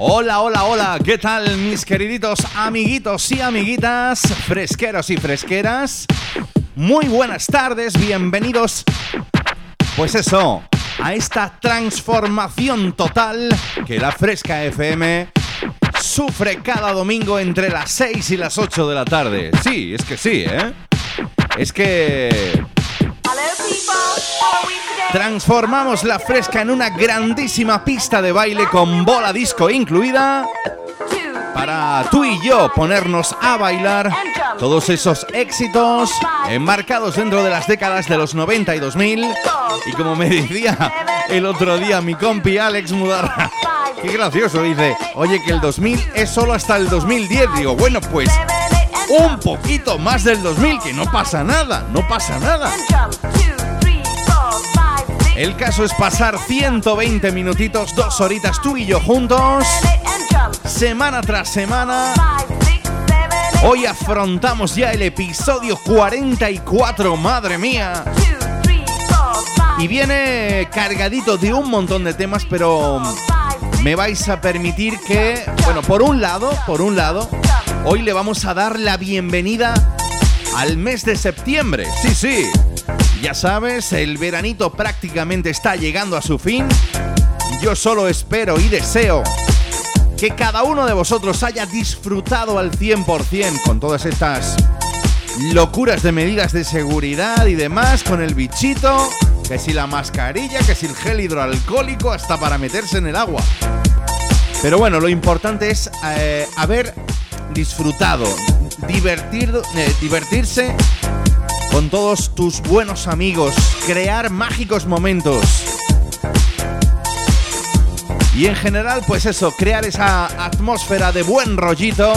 Hola, hola, hola, ¿qué tal mis queriditos amiguitos y amiguitas, fresqueros y fresqueras? Muy buenas tardes, bienvenidos. Pues eso, a esta transformación total que la Fresca FM sufre cada domingo entre las 6 y las 8 de la tarde. Sí, es que sí, ¿eh? Es que Transformamos la fresca en una grandísima pista de baile con bola disco incluida para tú y yo ponernos a bailar todos esos éxitos enmarcados dentro de las décadas de los 90 y 2000 y como me decía el otro día mi compi Alex Mudarra qué gracioso dice oye que el 2000 es solo hasta el 2010 digo bueno pues un poquito más del 2000 que no pasa nada no pasa nada. El caso es pasar 120 minutitos, dos horitas tú y yo juntos, semana tras semana. Hoy afrontamos ya el episodio 44, madre mía. Y viene cargadito de un montón de temas, pero me vais a permitir que, bueno, por un lado, por un lado, hoy le vamos a dar la bienvenida al mes de septiembre. Sí, sí. Ya sabes, el veranito prácticamente está llegando a su fin. Yo solo espero y deseo que cada uno de vosotros haya disfrutado al 100% con todas estas locuras de medidas de seguridad y demás, con el bichito, que si la mascarilla, que si el gel hidroalcohólico, hasta para meterse en el agua. Pero bueno, lo importante es eh, haber disfrutado, eh, divertirse con todos tus buenos amigos, crear mágicos momentos. Y en general, pues eso, crear esa atmósfera de buen rollito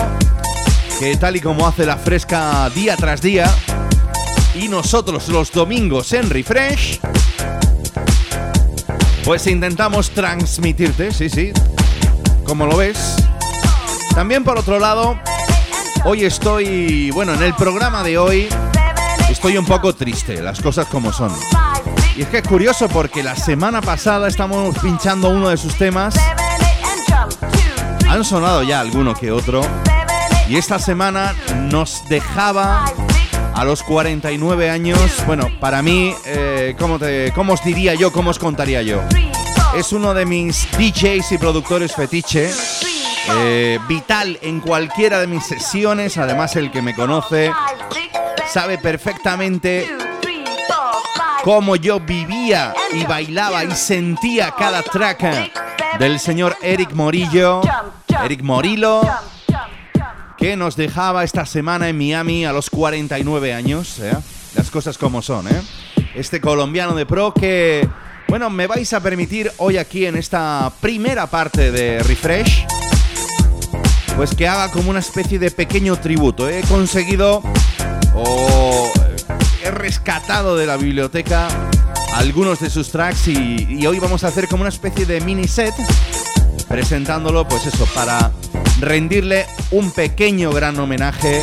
que tal y como hace la fresca día tras día y nosotros los domingos en Refresh, pues intentamos transmitirte, sí, sí, como lo ves. También por otro lado, hoy estoy, bueno, en el programa de hoy estoy un poco triste, las cosas como son. Y es que es curioso porque la semana pasada estamos pinchando uno de sus temas. Han sonado ya alguno que otro. Y esta semana nos dejaba a los 49 años. Bueno, para mí, eh, ¿cómo, ¿cómo os diría yo? ¿Cómo os contaría yo? Es uno de mis DJs y productores fetiche. Eh, vital en cualquiera de mis sesiones. Además, el que me conoce sabe perfectamente cómo yo vivía y bailaba y sentía cada track del señor Eric Morillo, Eric Morillo, que nos dejaba esta semana en Miami a los 49 años. ¿eh? Las cosas como son, ¿eh? Este colombiano de pro que, bueno, me vais a permitir hoy aquí en esta primera parte de Refresh, pues que haga como una especie de pequeño tributo. He conseguido o he rescatado de la biblioteca algunos de sus tracks y, hoy vamos a hacer como una especie de mini set presentándolo, pues eso, para rendirle un pequeño gran homenaje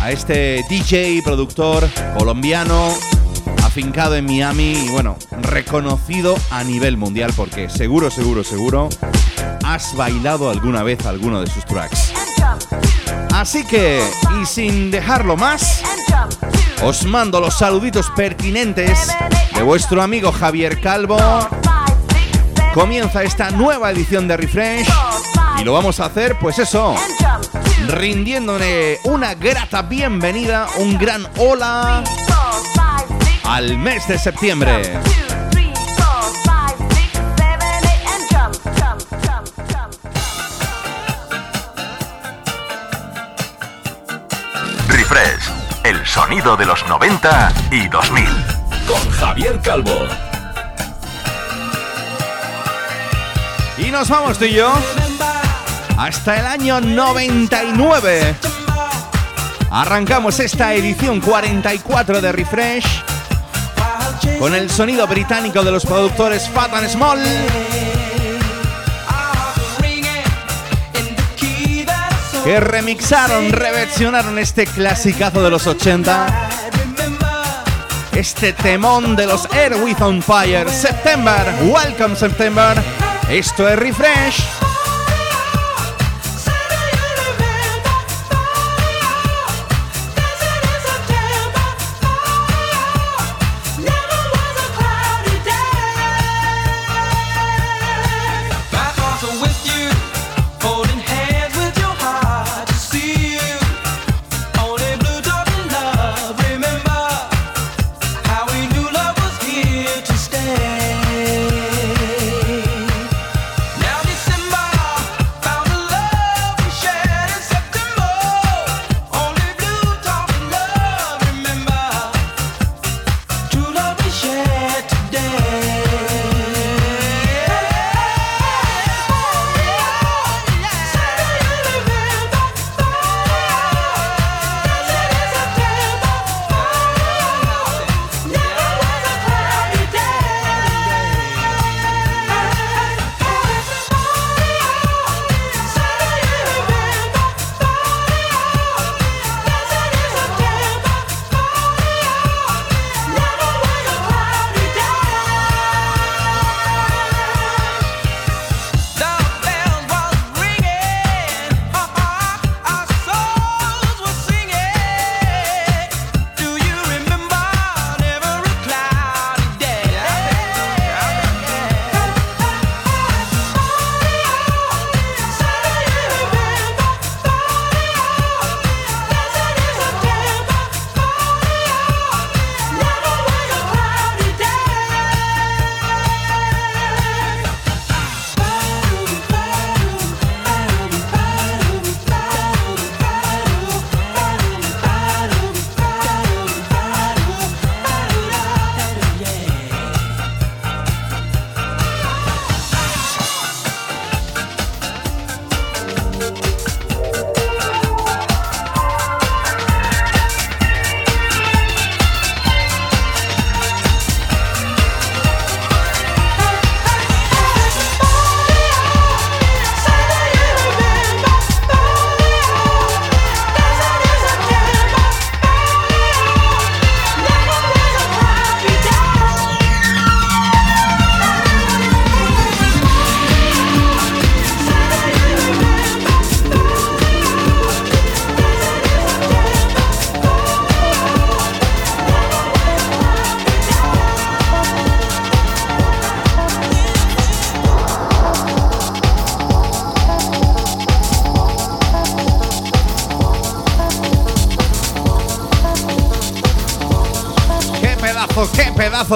a este DJ productor colombiano afincado en Miami y bueno, reconocido a nivel mundial porque seguro, seguro, seguro has bailado alguna vez alguno de sus tracks. Así que, y sin dejarlo más, os mando los saluditos pertinentes de vuestro amigo Javier Calvo. Comienza esta nueva edición de Refresh y lo vamos a hacer, pues eso, rindiéndole una grata bienvenida, un gran hola al mes de septiembre. Refresh, el sonido de los 90 y 2000. Con Javier Calvo. Y nos vamos tú y yo hasta el año 99. Arrancamos esta edición 44 de Refresh con el sonido británico de los productores Fat and Small. Que remixaron, reversionaron este clasicazo de los 80. Este temón de los Air With On Fire. September, Welcome September. Esto es Refresh.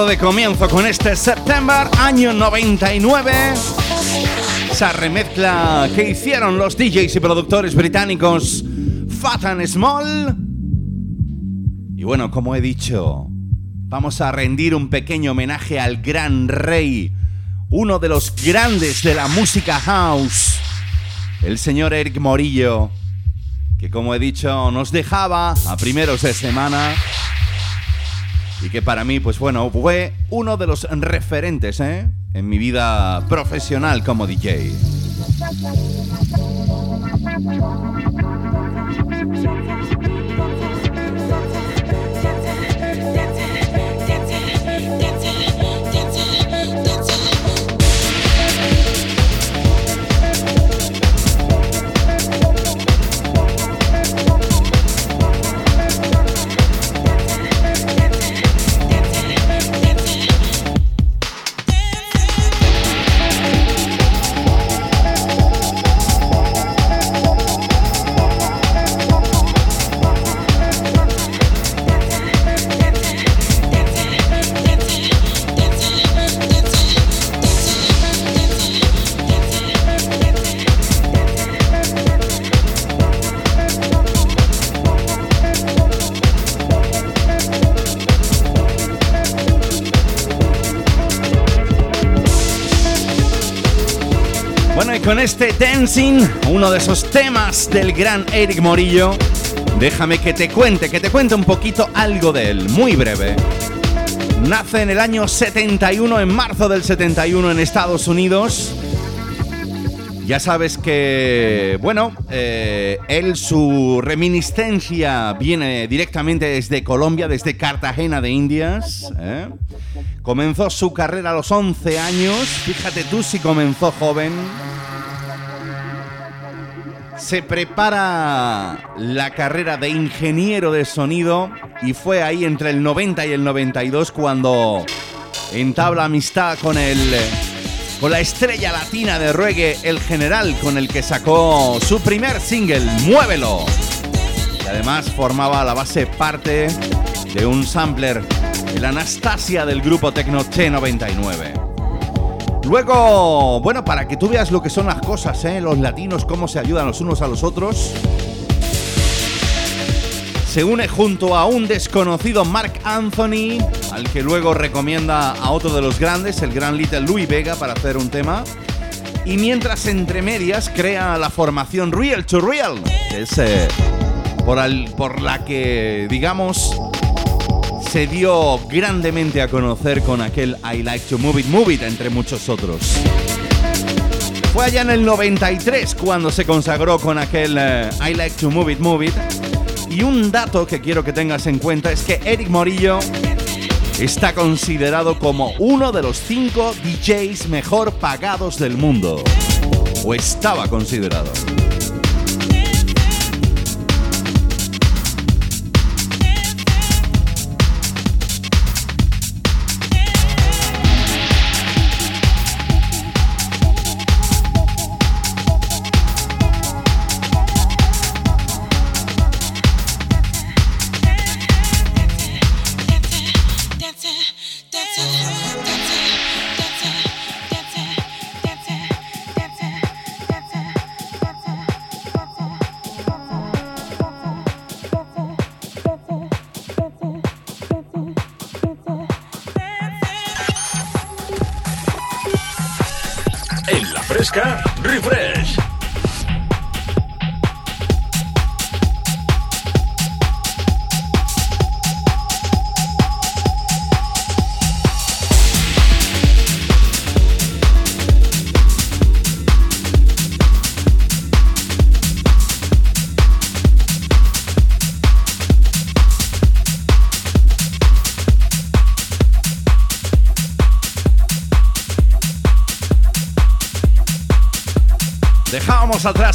De comienzo con este September, año 99. Esa remezcla que hicieron los DJs y productores británicos Fat and Small. Y bueno, como he dicho, vamos a rendir un pequeño homenaje al gran rey, uno de los grandes de la música house, el señor Eric Morillo, que como he dicho nos dejaba a primeros de semana y que para mí, pues bueno, fue uno de los referentes ¿eh? en mi vida profesional como DJ. Dancing, uno de esos temas del gran Eric Morillo. Déjame que te cuente, que te cuente un poquito algo de él, muy breve. Nace en el año 71, en marzo del 71 en Estados Unidos. Ya sabes que, bueno, eh, él su reminiscencia viene directamente desde Colombia, desde Cartagena de Indias. ¿eh? Comenzó su carrera a los 11 años, fíjate tú si comenzó joven se prepara la carrera de ingeniero de sonido y fue ahí entre el 90 y el 92 cuando entabla amistad con el con la estrella latina de reggae El General con el que sacó su primer single Muévelo. Y además formaba la base parte de un sampler, el Anastasia del grupo Tecno T99. Luego, bueno, para que tú veas lo que son las cosas, ¿eh? los latinos, cómo se ayudan los unos a los otros. Se une junto a un desconocido Mark Anthony, al que luego recomienda a otro de los grandes, el gran Little Louis Vega, para hacer un tema. Y mientras entre medias crea la formación Real to Real, que es eh, por, por la que, digamos, se dio grandemente a conocer con aquel I Like to Move It, Move It, entre muchos otros. Fue allá en el 93 cuando se consagró con aquel eh, I Like to Move It, Move It. Y un dato que quiero que tengas en cuenta es que Eric Morillo está considerado como uno de los cinco DJs mejor pagados del mundo. O estaba considerado.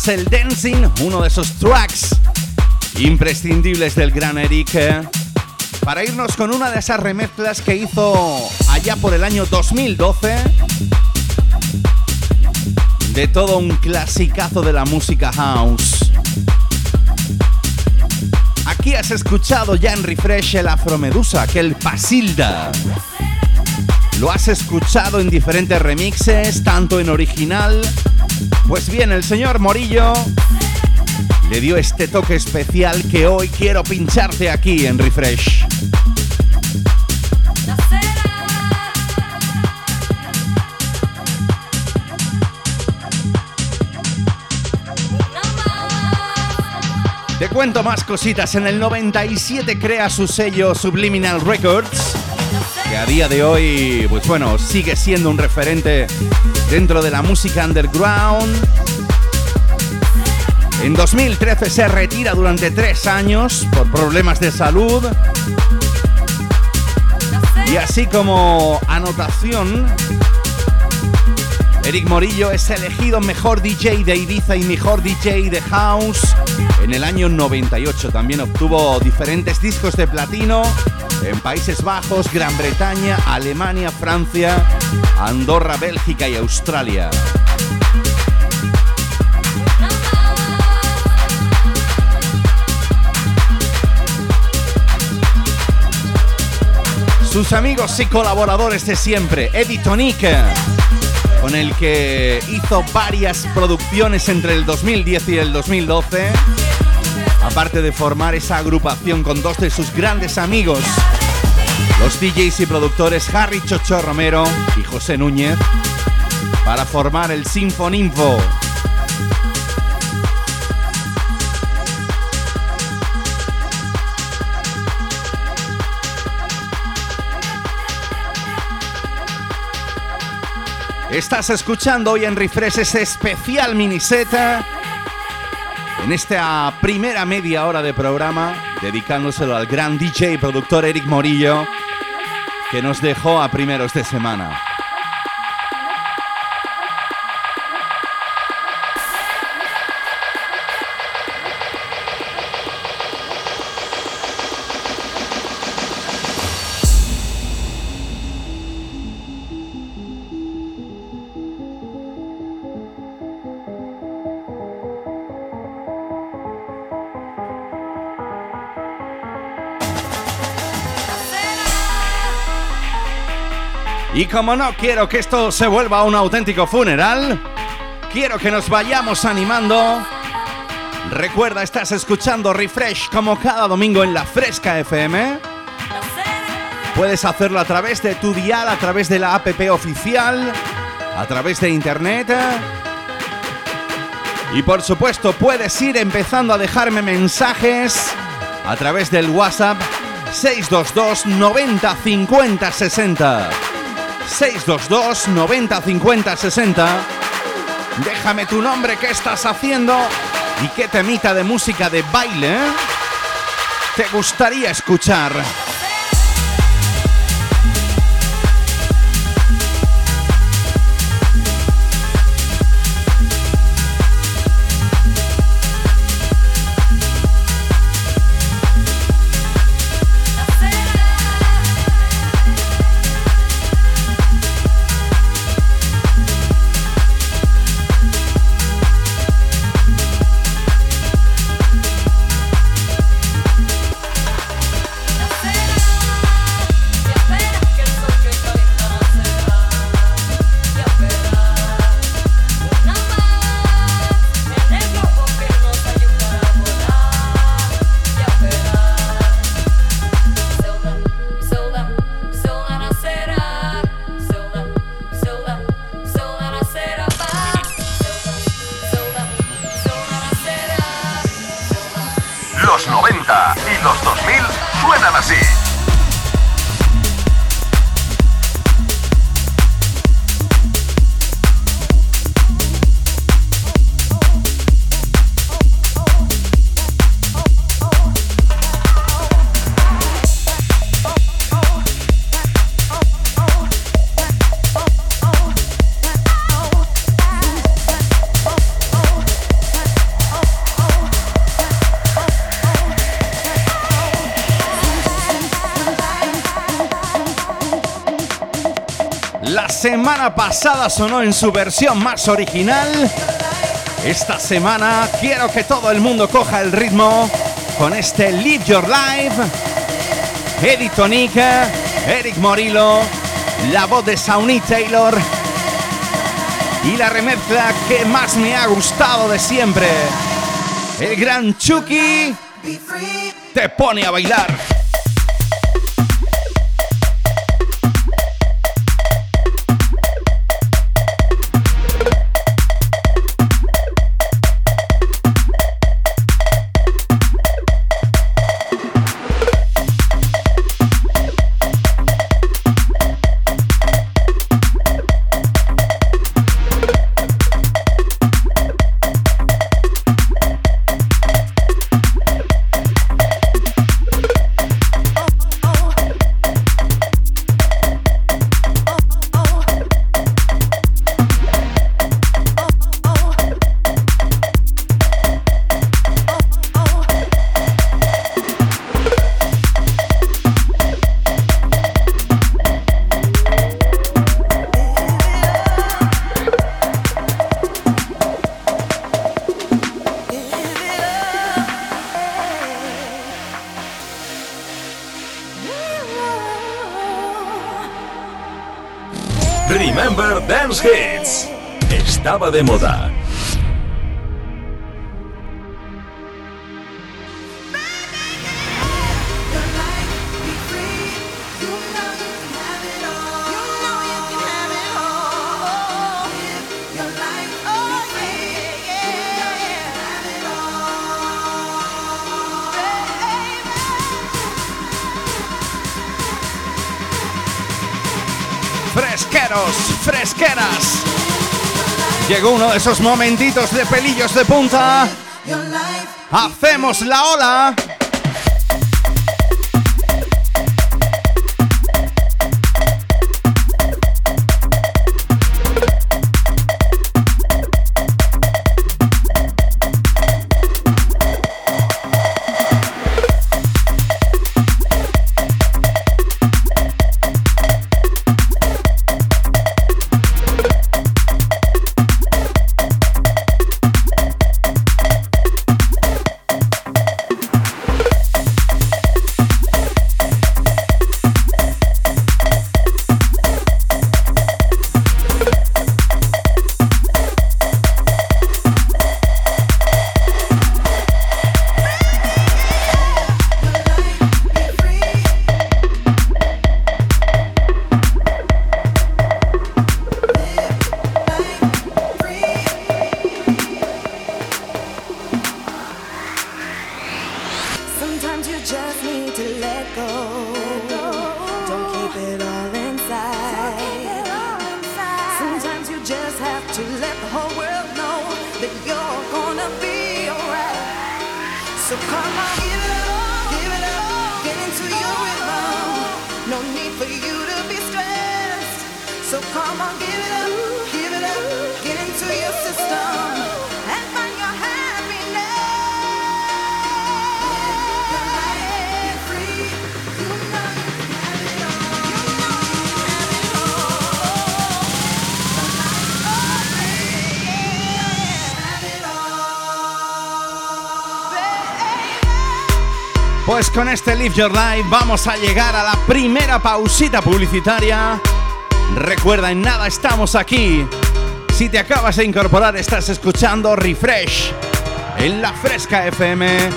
El Dancing, uno de esos tracks imprescindibles del gran Eric, eh, para irnos con una de esas remezclas que hizo allá por el año 2012 de todo un clasicazo de la música house. Aquí has escuchado ya en Refresh el Afromedusa, aquel Pasilda. Lo has escuchado en diferentes remixes, tanto en original pues bien, el señor Morillo le dio este toque especial que hoy quiero pincharte aquí en Refresh. Te cuento más cositas. En el 97 crea su sello Subliminal Records, que a día de hoy, pues bueno, sigue siendo un referente dentro de la música underground. En 2013 se retira durante tres años por problemas de salud. Y así como anotación, Eric Morillo es elegido mejor DJ de Ibiza y mejor DJ de House en el año 98. También obtuvo diferentes discos de platino en Países Bajos, Gran Bretaña, Alemania, Francia, Andorra, Bélgica y Australia. Sus amigos y colaboradores de siempre, Eddie Tonique, con el que hizo varias producciones entre el 2010 y el 2012 aparte de formar esa agrupación con dos de sus grandes amigos, los DJs y productores Harry Chocho Romero y José Núñez, para formar el Sinfoninfo. Estás escuchando hoy en Refresh ese especial miniseta en esta primera media hora de programa, dedicándoselo al gran DJ y productor Eric Morillo, que nos dejó a primeros de semana. Y como no quiero que esto se vuelva un auténtico funeral, quiero que nos vayamos animando. Recuerda, estás escuchando Refresh como cada domingo en la Fresca FM. Puedes hacerlo a través de tu dial, a través de la app oficial, a través de internet. Y por supuesto, puedes ir empezando a dejarme mensajes a través del WhatsApp 622 90 50 60. 622 90 50 60. Déjame tu nombre, qué estás haciendo y qué temita de música de baile te gustaría escuchar. Pasada sonó en su versión más original. Esta semana quiero que todo el mundo coja el ritmo con este Live Your Life. Eddie Tonica, Eric Morillo, la voz de Sauni Taylor y la remezcla que más me ha gustado de siempre. El gran Chucky te pone a bailar. De moda. Fresqueros, fresqueras. Llegó uno de esos momentitos de pelillos de punta. Hacemos la ola. Con este Live Your Life vamos a llegar a la primera pausita publicitaria. Recuerda, en nada estamos aquí. Si te acabas de incorporar, estás escuchando Refresh en la Fresca FM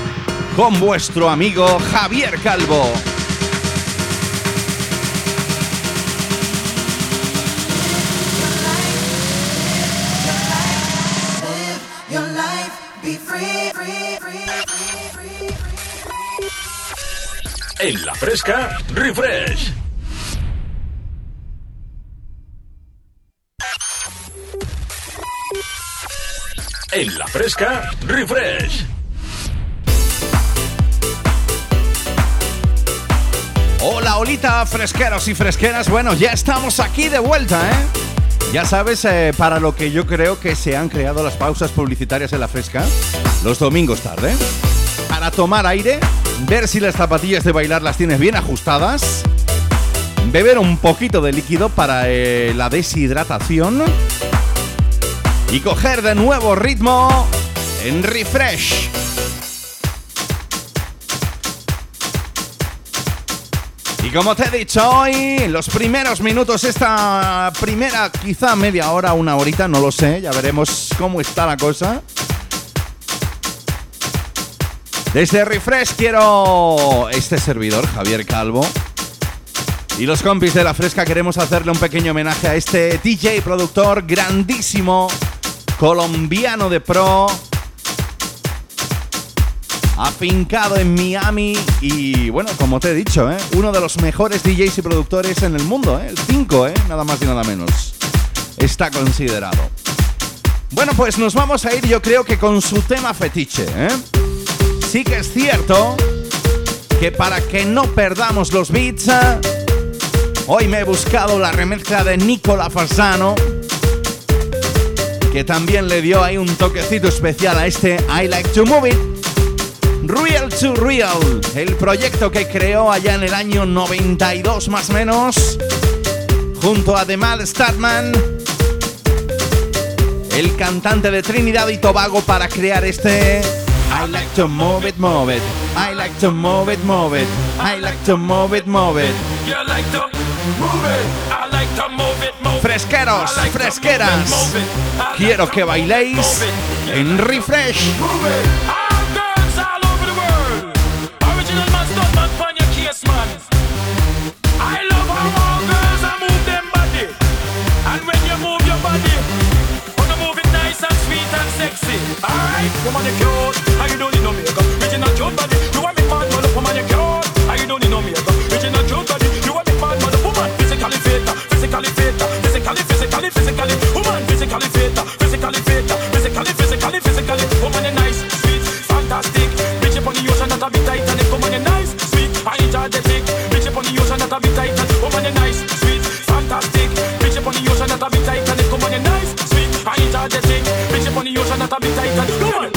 con vuestro amigo Javier Calvo. En la fresca, refresh. En la fresca, refresh. Hola, olita, fresqueros y fresqueras. Bueno, ya estamos aquí de vuelta, ¿eh? Ya sabes, eh, para lo que yo creo que se han creado las pausas publicitarias en la fresca, los domingos tarde, para tomar aire ver si las zapatillas de bailar las tienes bien ajustadas, beber un poquito de líquido para eh, la deshidratación y coger de nuevo ritmo en refresh. Y como te he dicho hoy, los primeros minutos, esta primera quizá media hora, una horita, no lo sé, ya veremos cómo está la cosa. Desde Refresh quiero este servidor, Javier Calvo. Y los compis de la fresca queremos hacerle un pequeño homenaje a este DJ productor grandísimo, colombiano de pro, afincado en Miami y bueno, como te he dicho, ¿eh? uno de los mejores DJs y productores en el mundo, ¿eh? el 5, ¿eh? nada más y nada menos. Está considerado. Bueno, pues nos vamos a ir yo creo que con su tema fetiche. ¿eh? Sí que es cierto que para que no perdamos los beats, hoy me he buscado la remezcla de Nicola Fasano, que también le dio ahí un toquecito especial a este I Like to Move It. Real to Real, el proyecto que creó allá en el año 92 más menos, junto a Demal Statman, el cantante de Trinidad y Tobago para crear este I like to move it, move it. I like to move it, move it. I like to move it, move it. You like to move it. I like to move it, move it. Fresqueros, fresqueras, quiero que bailéis en Refresh. Alright, woman you cute, and don't need no makeup. Original cute body, you want me mad, mother woman you cute, and you don't need no makeup. Original cute body, you want me mad, mother. Physically fit, physically fit, physically, physically, physically, woman. Physically fit, physically fit, physically, physically, physically, woman you nice, sweet, fantastic. Bitch up on the ocean that a bit Titanic, woman you nice, sweet, and energetic. Bitch up on the ocean that a bit Titanic, woman you nice, sweet, fantastic. Bitch up on the nice, たみたいま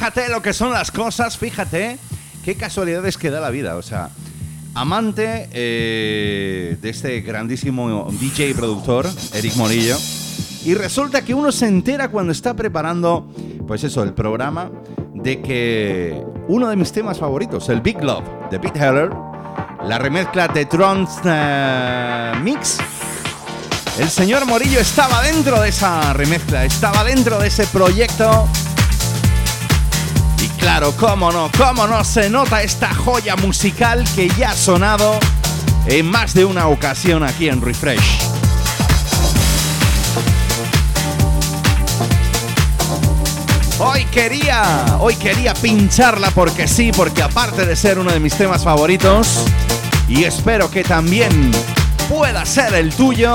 fíjate lo que son las cosas, fíjate qué casualidades que da la vida. O sea, amante eh, de este grandísimo DJ y productor, Eric Morillo. Y resulta que uno se entera cuando está preparando, pues eso, el programa, de que uno de mis temas favoritos, el Big Love de Pete Heller, la remezcla de Trons eh, Mix, el señor Morillo estaba dentro de esa remezcla, estaba dentro de ese proyecto. Claro, cómo no, cómo no se nota esta joya musical que ya ha sonado en más de una ocasión aquí en Refresh. Hoy quería, hoy quería pincharla porque sí, porque aparte de ser uno de mis temas favoritos, y espero que también pueda ser el tuyo,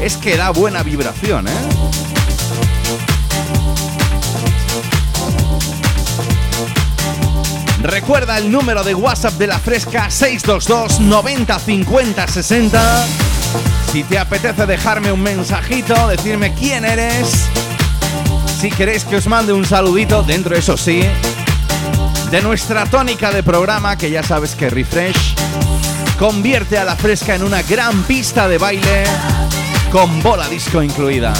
es que da buena vibración, ¿eh? Recuerda el número de WhatsApp de la Fresca 622 90 50 60. Si te apetece dejarme un mensajito, decirme quién eres. Si queréis que os mande un saludito, dentro eso sí, de nuestra tónica de programa, que ya sabes que Refresh convierte a la fresca en una gran pista de baile con bola disco incluida.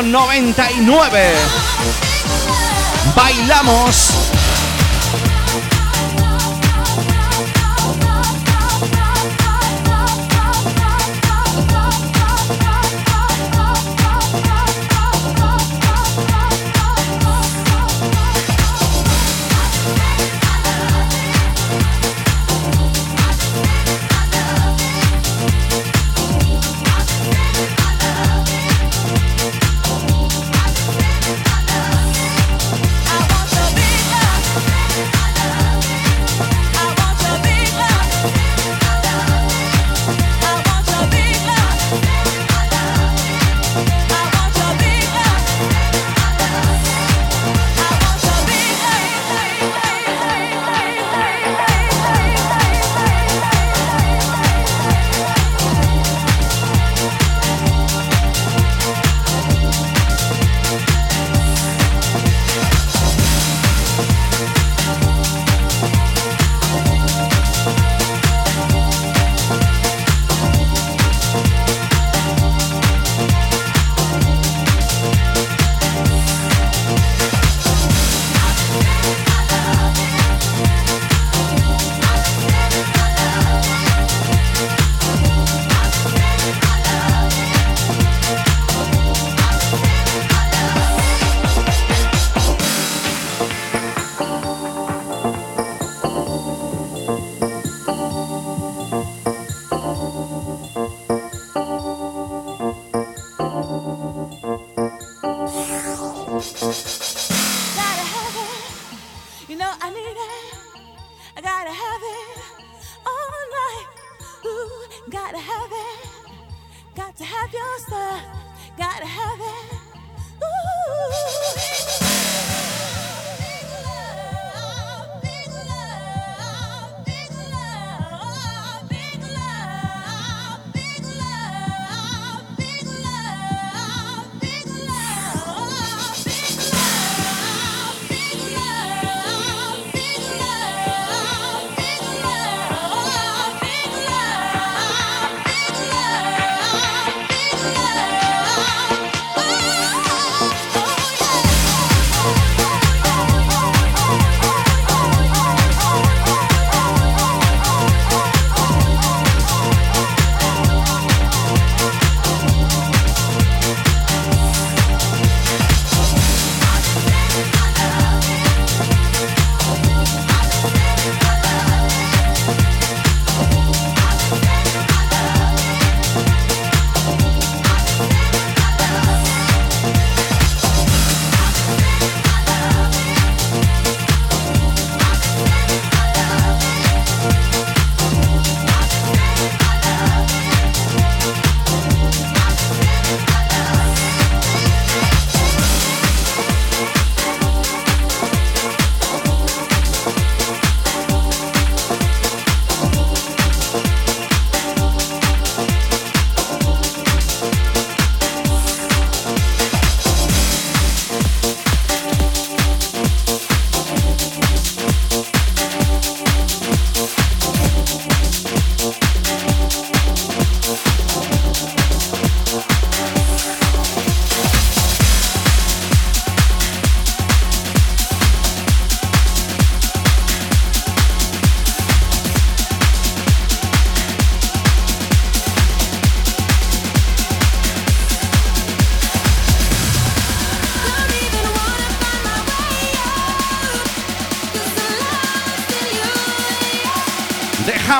Año 99. Bailamos.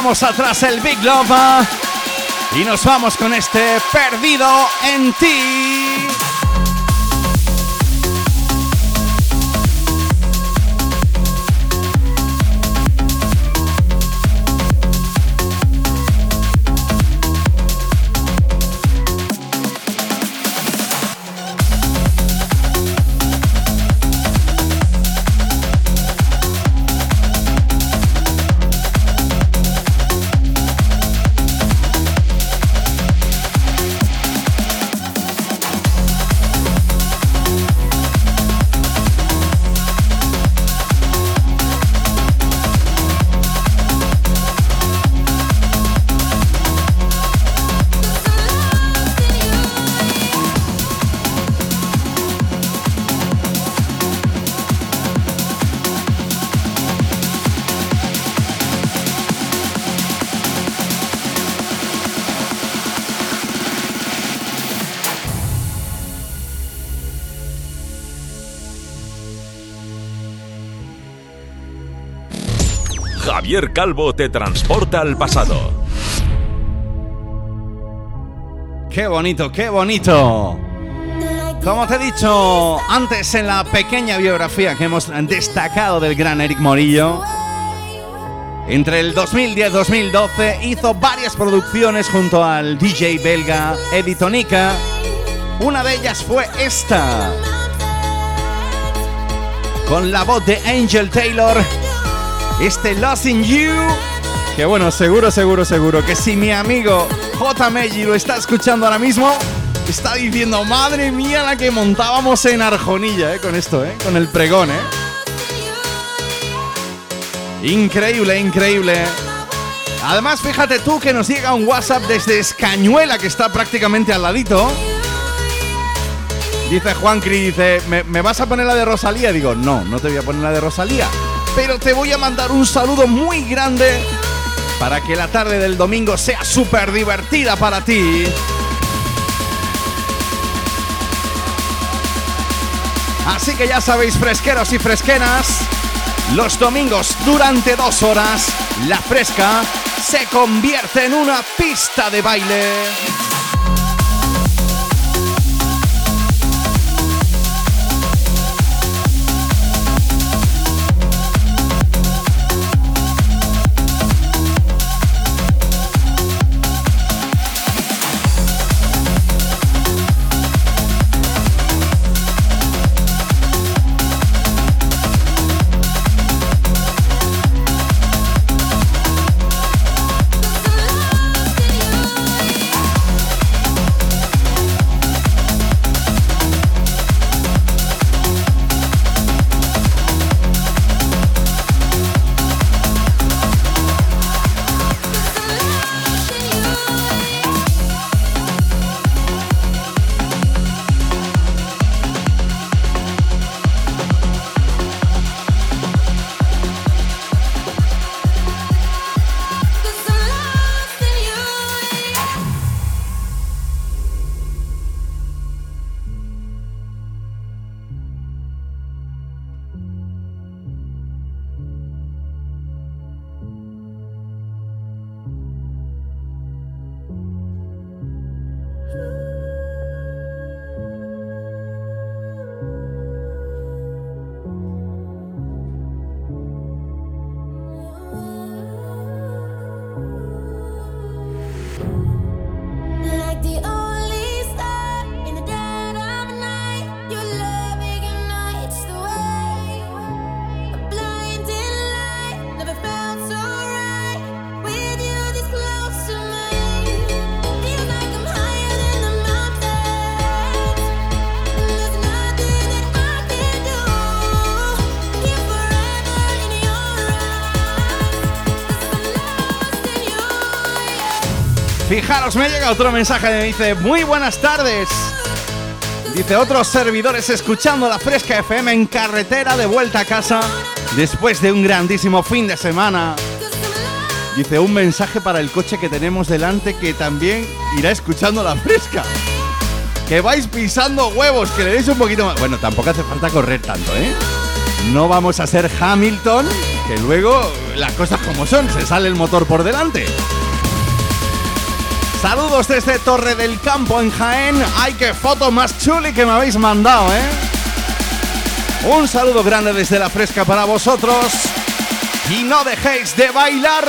Dejamos atrás el Big Love y nos vamos con este perdido en ti. Calvo te transporta al pasado. Qué bonito, qué bonito. Como te he dicho antes en la pequeña biografía que hemos destacado del gran Eric Morillo, entre el 2010 y 2012 hizo varias producciones junto al DJ belga Eddie Tonica. Una de ellas fue esta, con la voz de Angel Taylor este Lost in You. Que bueno, seguro, seguro, seguro que si mi amigo J. Meji lo está escuchando ahora mismo, está diciendo, madre mía, la que montábamos en Arjonilla, eh, con esto, eh, con el pregón, eh. Increíble, increíble. Además, fíjate tú que nos llega un WhatsApp desde Escañuela, que está prácticamente al ladito. Dice Juan Cri, dice, ¿Me, ¿me vas a poner la de Rosalía? Digo, no, no te voy a poner la de Rosalía pero te voy a mandar un saludo muy grande para que la tarde del domingo sea súper divertida para ti. Así que ya sabéis, fresqueros y fresquenas, los domingos durante dos horas, la fresca se convierte en una pista de baile. Me llega otro mensaje me dice, muy buenas tardes. Dice, otros servidores escuchando la Fresca FM en carretera de vuelta a casa después de un grandísimo fin de semana. Dice, un mensaje para el coche que tenemos delante que también irá escuchando la Fresca. Que vais pisando huevos, que le deis un poquito más. Bueno, tampoco hace falta correr tanto, ¿eh? No vamos a ser Hamilton, Que luego las cosas como son, se sale el motor por delante. Saludos desde Torre del Campo en Jaén. ¡Ay, qué foto más chuli que me habéis mandado, eh! Un saludo grande desde la fresca para vosotros. Y no dejéis de bailar.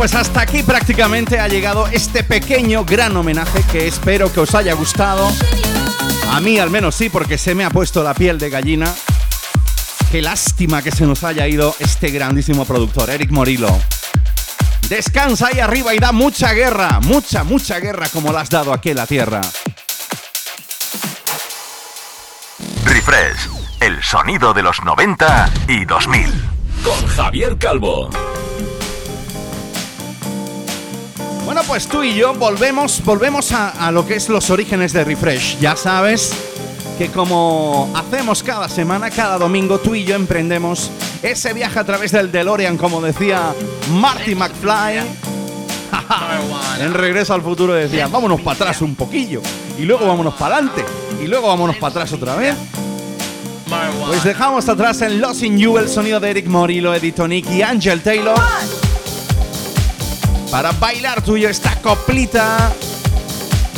Pues hasta aquí prácticamente ha llegado este pequeño gran homenaje que espero que os haya gustado. A mí al menos sí, porque se me ha puesto la piel de gallina. Qué lástima que se nos haya ido este grandísimo productor, Eric Morillo. Descansa ahí arriba y da mucha guerra, mucha, mucha guerra como la has dado aquí en la tierra. Refresh, el sonido de los 90 y 2000. Con Javier Calvo. Bueno, pues tú y yo volvemos, volvemos a, lo que es los orígenes de Refresh. Ya sabes que como hacemos cada semana, cada domingo, tú y yo emprendemos ese viaje a través del DeLorean, como decía Marty McFly. en Regreso al Futuro decía, vámonos para atrás un poquillo, y luego vámonos para adelante, y luego vámonos para atrás otra vez. Pues dejamos atrás en Lost in You el sonido de Eric Morillo, Eddie Tonic y Angel Taylor para bailar tuyo esta coplita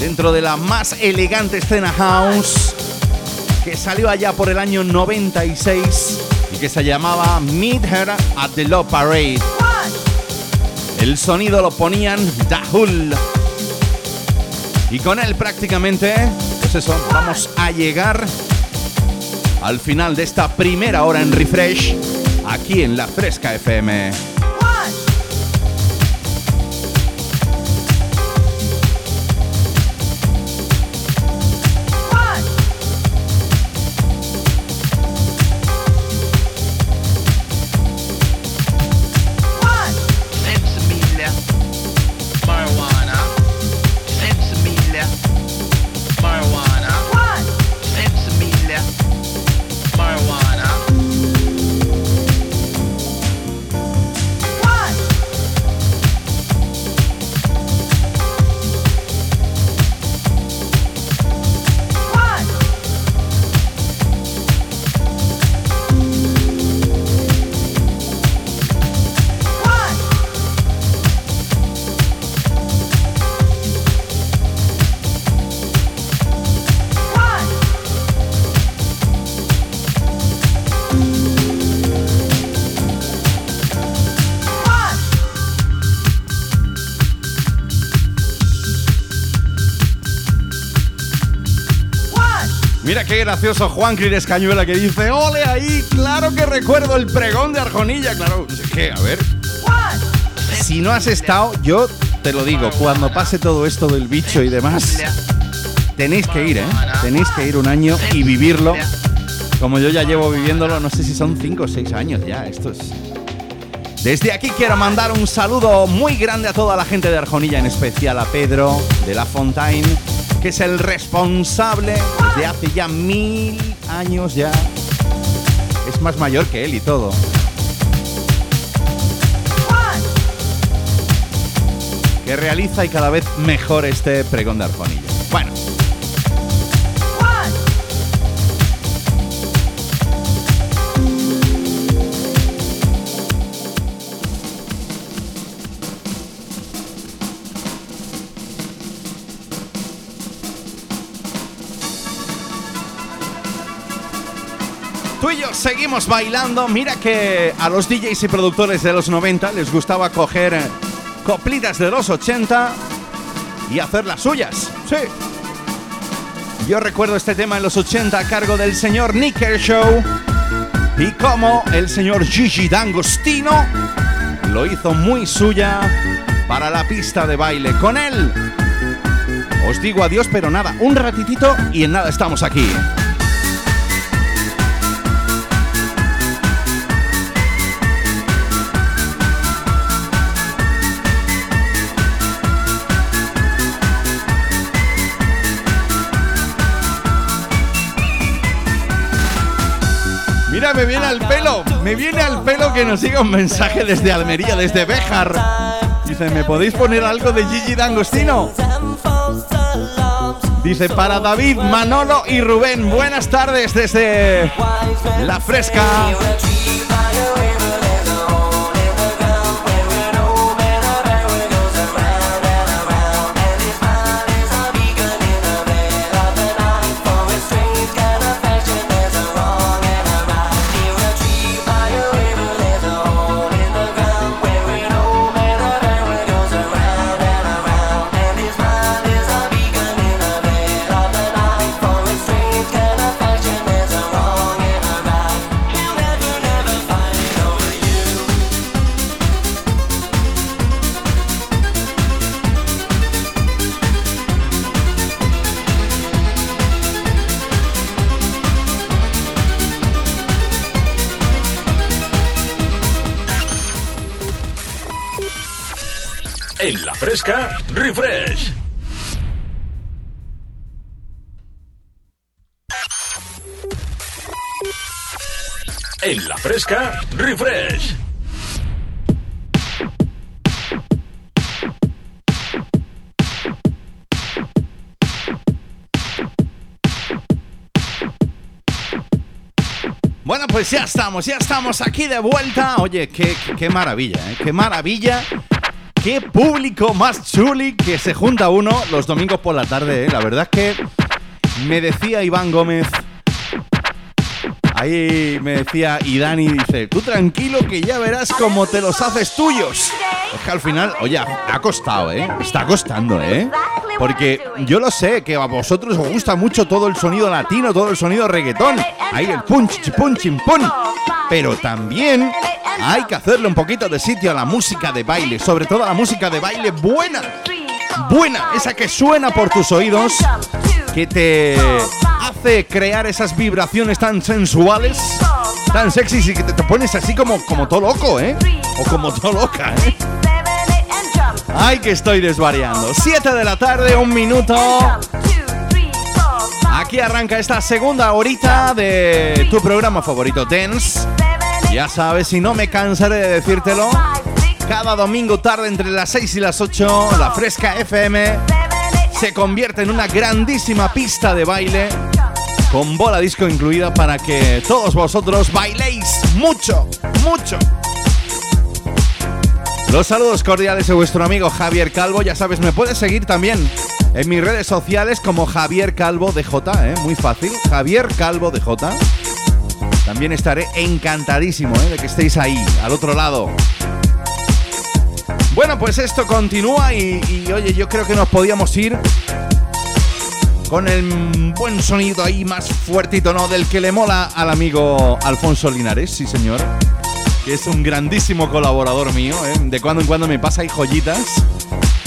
dentro de la más elegante escena house que salió allá por el año 96 y que se llamaba Meet Her at the Love Parade. El sonido lo ponían Dahul. Y con él prácticamente, pues eso, vamos a llegar al final de esta primera hora en refresh aquí en la Fresca FM. Gracioso Juan Cris Cañuela que dice, ole ahí, claro que recuerdo el pregón de Arjonilla, claro, que, a ver. Si no has estado, yo te lo digo, cuando pase todo esto del bicho y demás, tenéis que ir, ¿eh? Tenéis que ir un año y vivirlo. Como yo ya llevo viviéndolo, no sé si son 5 o 6 años ya, esto es... Desde aquí quiero mandar un saludo muy grande a toda la gente de Arjonilla, en especial a Pedro de La Fontaine, que es el responsable de hace ya mil años ya. Es más mayor que él y todo. Que realiza y cada vez mejor este pregón de Arjonilla. Bueno. Seguimos bailando. Mira que a los DJs y productores de los 90 les gustaba coger eh, coplitas de los 80 y hacer las suyas. Sí. Yo recuerdo este tema en los 80 a cargo del señor Nicker Show y como el señor Gigi D'Angostino lo hizo muy suya para la pista de baile. Con él Os digo adiós, pero nada, un ratitito y en nada estamos aquí. Me viene al pelo, me viene al pelo que nos siga un mensaje desde Almería, desde Béjar. Dice, ¿me podéis poner algo de Gigi D'Angostino? Dice para David, Manolo y Rubén, buenas tardes desde La Fresca. Refresh. En la fresca, refresh. Bueno, pues ya estamos, ya estamos aquí de vuelta. Oye, qué, qué maravilla, ¿eh? qué maravilla Qué público más chuli que se junta uno los domingos por la tarde, ¿eh? La verdad es que me decía Iván Gómez. Ahí me decía, y Dani dice, tú tranquilo que ya verás cómo te los haces tuyos. Es que al final, oye, ha costado, ¿eh? Está costando, ¿eh? Porque yo lo sé, que a vosotros os gusta mucho todo el sonido latino, todo el sonido reggaetón. Ahí el punch, punch, punch. Pero también hay que hacerle un poquito de sitio a la música de baile, sobre todo a la música de baile buena. Buena, esa que suena por tus oídos, que te hace crear esas vibraciones tan sensuales, tan sexys y que te, pones así como, como todo loco, ¿eh? O como todo loca, ¿eh? Ay, que estoy desvariando. Siete de la tarde, un minuto. Aquí arranca esta segunda horita de tu programa favorito, Dance. Ya sabes, si no me cansaré de decírtelo, cada domingo tarde entre las 6 y las 8, la Fresca FM se convierte en una grandísima pista de baile con bola disco incluida para que todos vosotros bailéis mucho, mucho. Los saludos cordiales de vuestro amigo Javier Calvo. Ya sabes, me puedes seguir también en mis redes sociales como Javier Calvo DJ, ¿eh? muy fácil. Javier Calvo DJ. También estaré encantadísimo ¿eh? de que estéis ahí, al otro lado. Bueno, pues esto continúa y, oye, yo creo que nos podíamos ir con el buen sonido ahí más fuertito, ¿no? Del que le mola al amigo Alfonso Linares, sí señor. Que es un grandísimo colaborador mío, ¿eh? De cuando en cuando me pasa ahí joyitas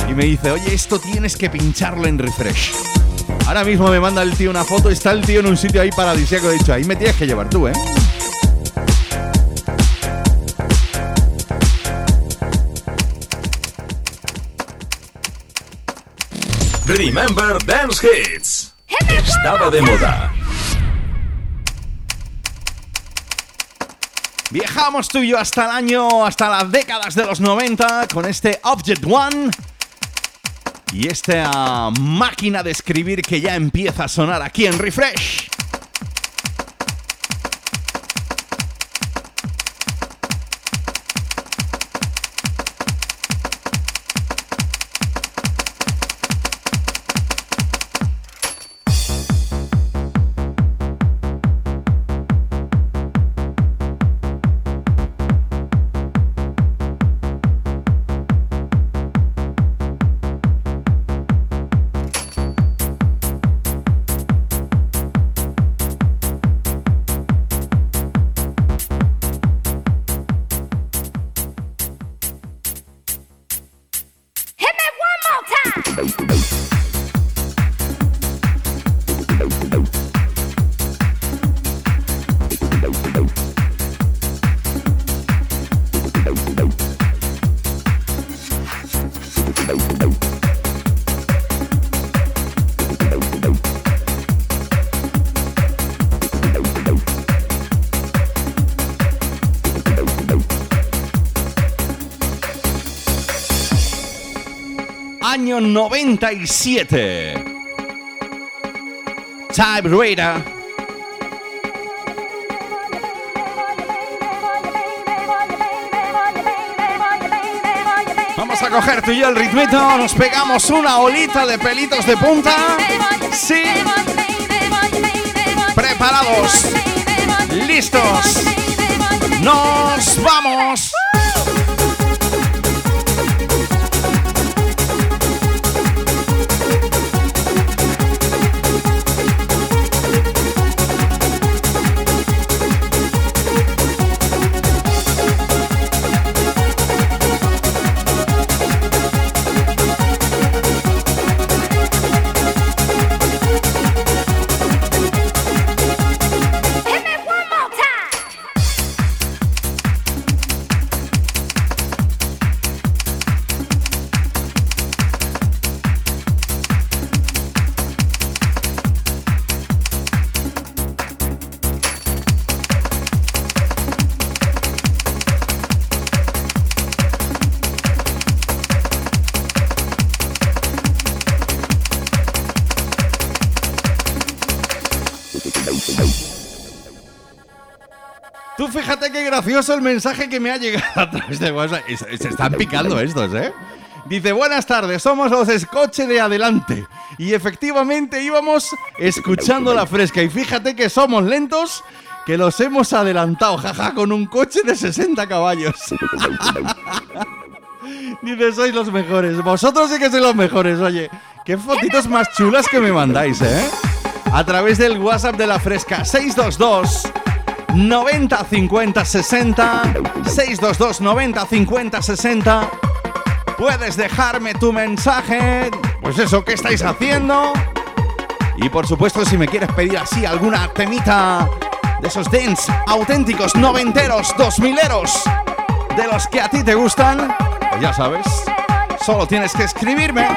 y me dice, oye, esto tienes que pincharlo en refresh. Ahora mismo me manda el tío una foto, está el tío en un sitio ahí paradisíaco, he dicho, ahí me tienes que llevar tú, ¿eh? Remember Dance Hits. Estaba de moda. Viajamos tú y yo hasta el año, hasta las décadas de los 90 con este Object One y esta máquina de escribir que ya empieza a sonar aquí en Refresh. Año 97. Type Raider. Vamos a coger tú y yo el ritmito, nos pegamos una olita de pelitos de punta. Sí. Preparados. Listos. Nos vamos. Gracioso el mensaje que me ha llegado a través de WhatsApp. Se están picando estos, ¿eh? Dice, buenas tardes, somos los escoches de adelante. Y efectivamente íbamos escuchando la fresca. Y fíjate que somos lentos, que los hemos adelantado, jaja, con un coche de 60 caballos. Dice, sois los mejores. Vosotros sí que sois los mejores, oye. Qué fotitos más chulas que me mandáis, ¿eh? A través del WhatsApp de la fresca 622 90 50 60 622 90 50 60 Puedes dejarme tu mensaje, pues eso, ¿qué estáis haciendo? Y por supuesto, si me quieres pedir así alguna temita de esos dance auténticos, noventeros, dos mileros, de los que a ti te gustan, pues ya sabes, solo tienes que escribirme.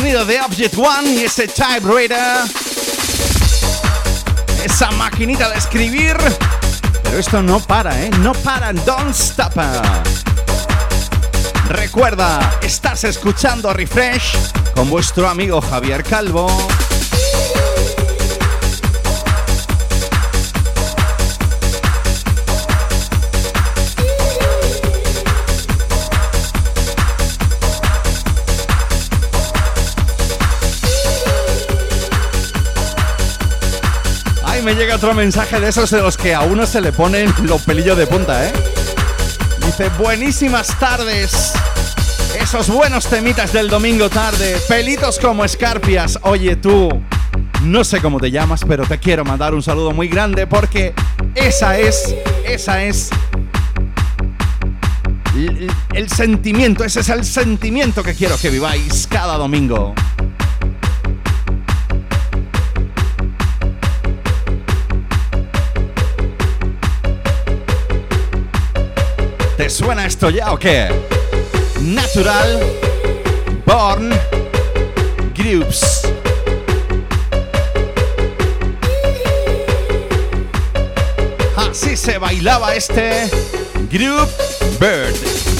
Sonido de Object One y ese typewriter. Esa maquinita de escribir. Pero esto no para, ¿eh? No para, don't stop. Recuerda, estás escuchando Refresh con vuestro amigo Javier Calvo. Me llega otro mensaje de esos de los que a uno se le ponen los pelillos de punta, ¿eh? Dice, buenísimas tardes. Esos buenos temitas del domingo tarde, pelitos como escarpias. Oye tú, no sé cómo te llamas, pero te quiero mandar un saludo muy grande porque esa es, esa es el sentimiento, ese es el sentimiento que quiero que viváis cada domingo. ¿Te suena esto ya o qué? Natural Born Groups. Así se bailaba este Group Bird.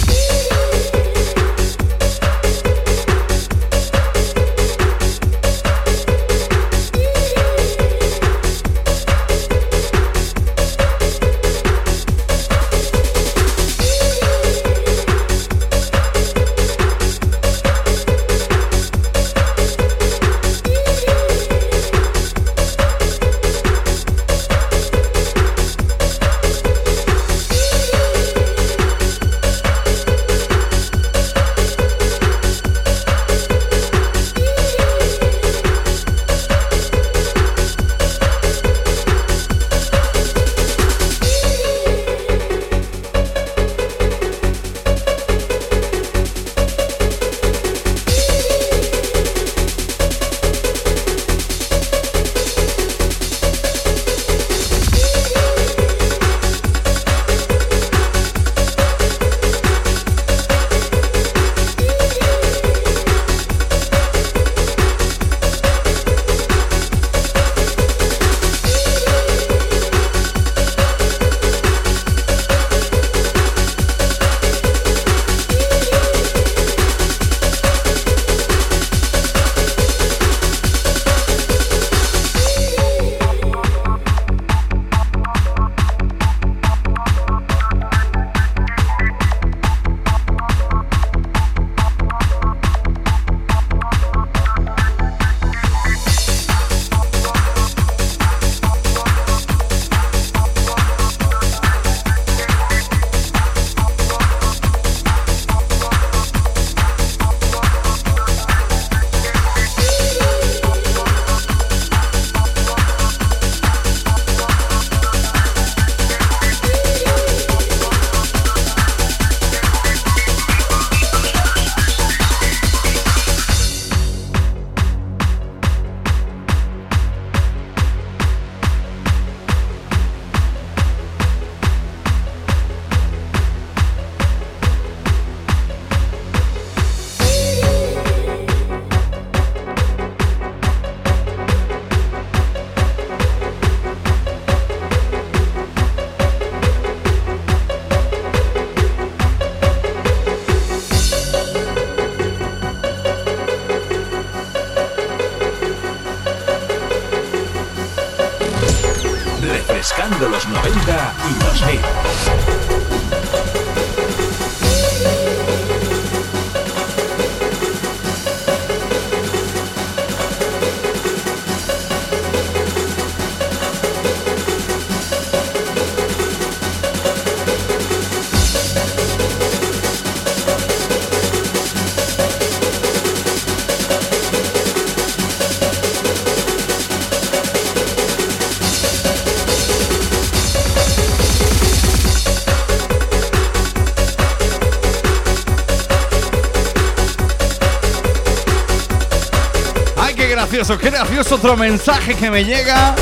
Otro mensaje que me llega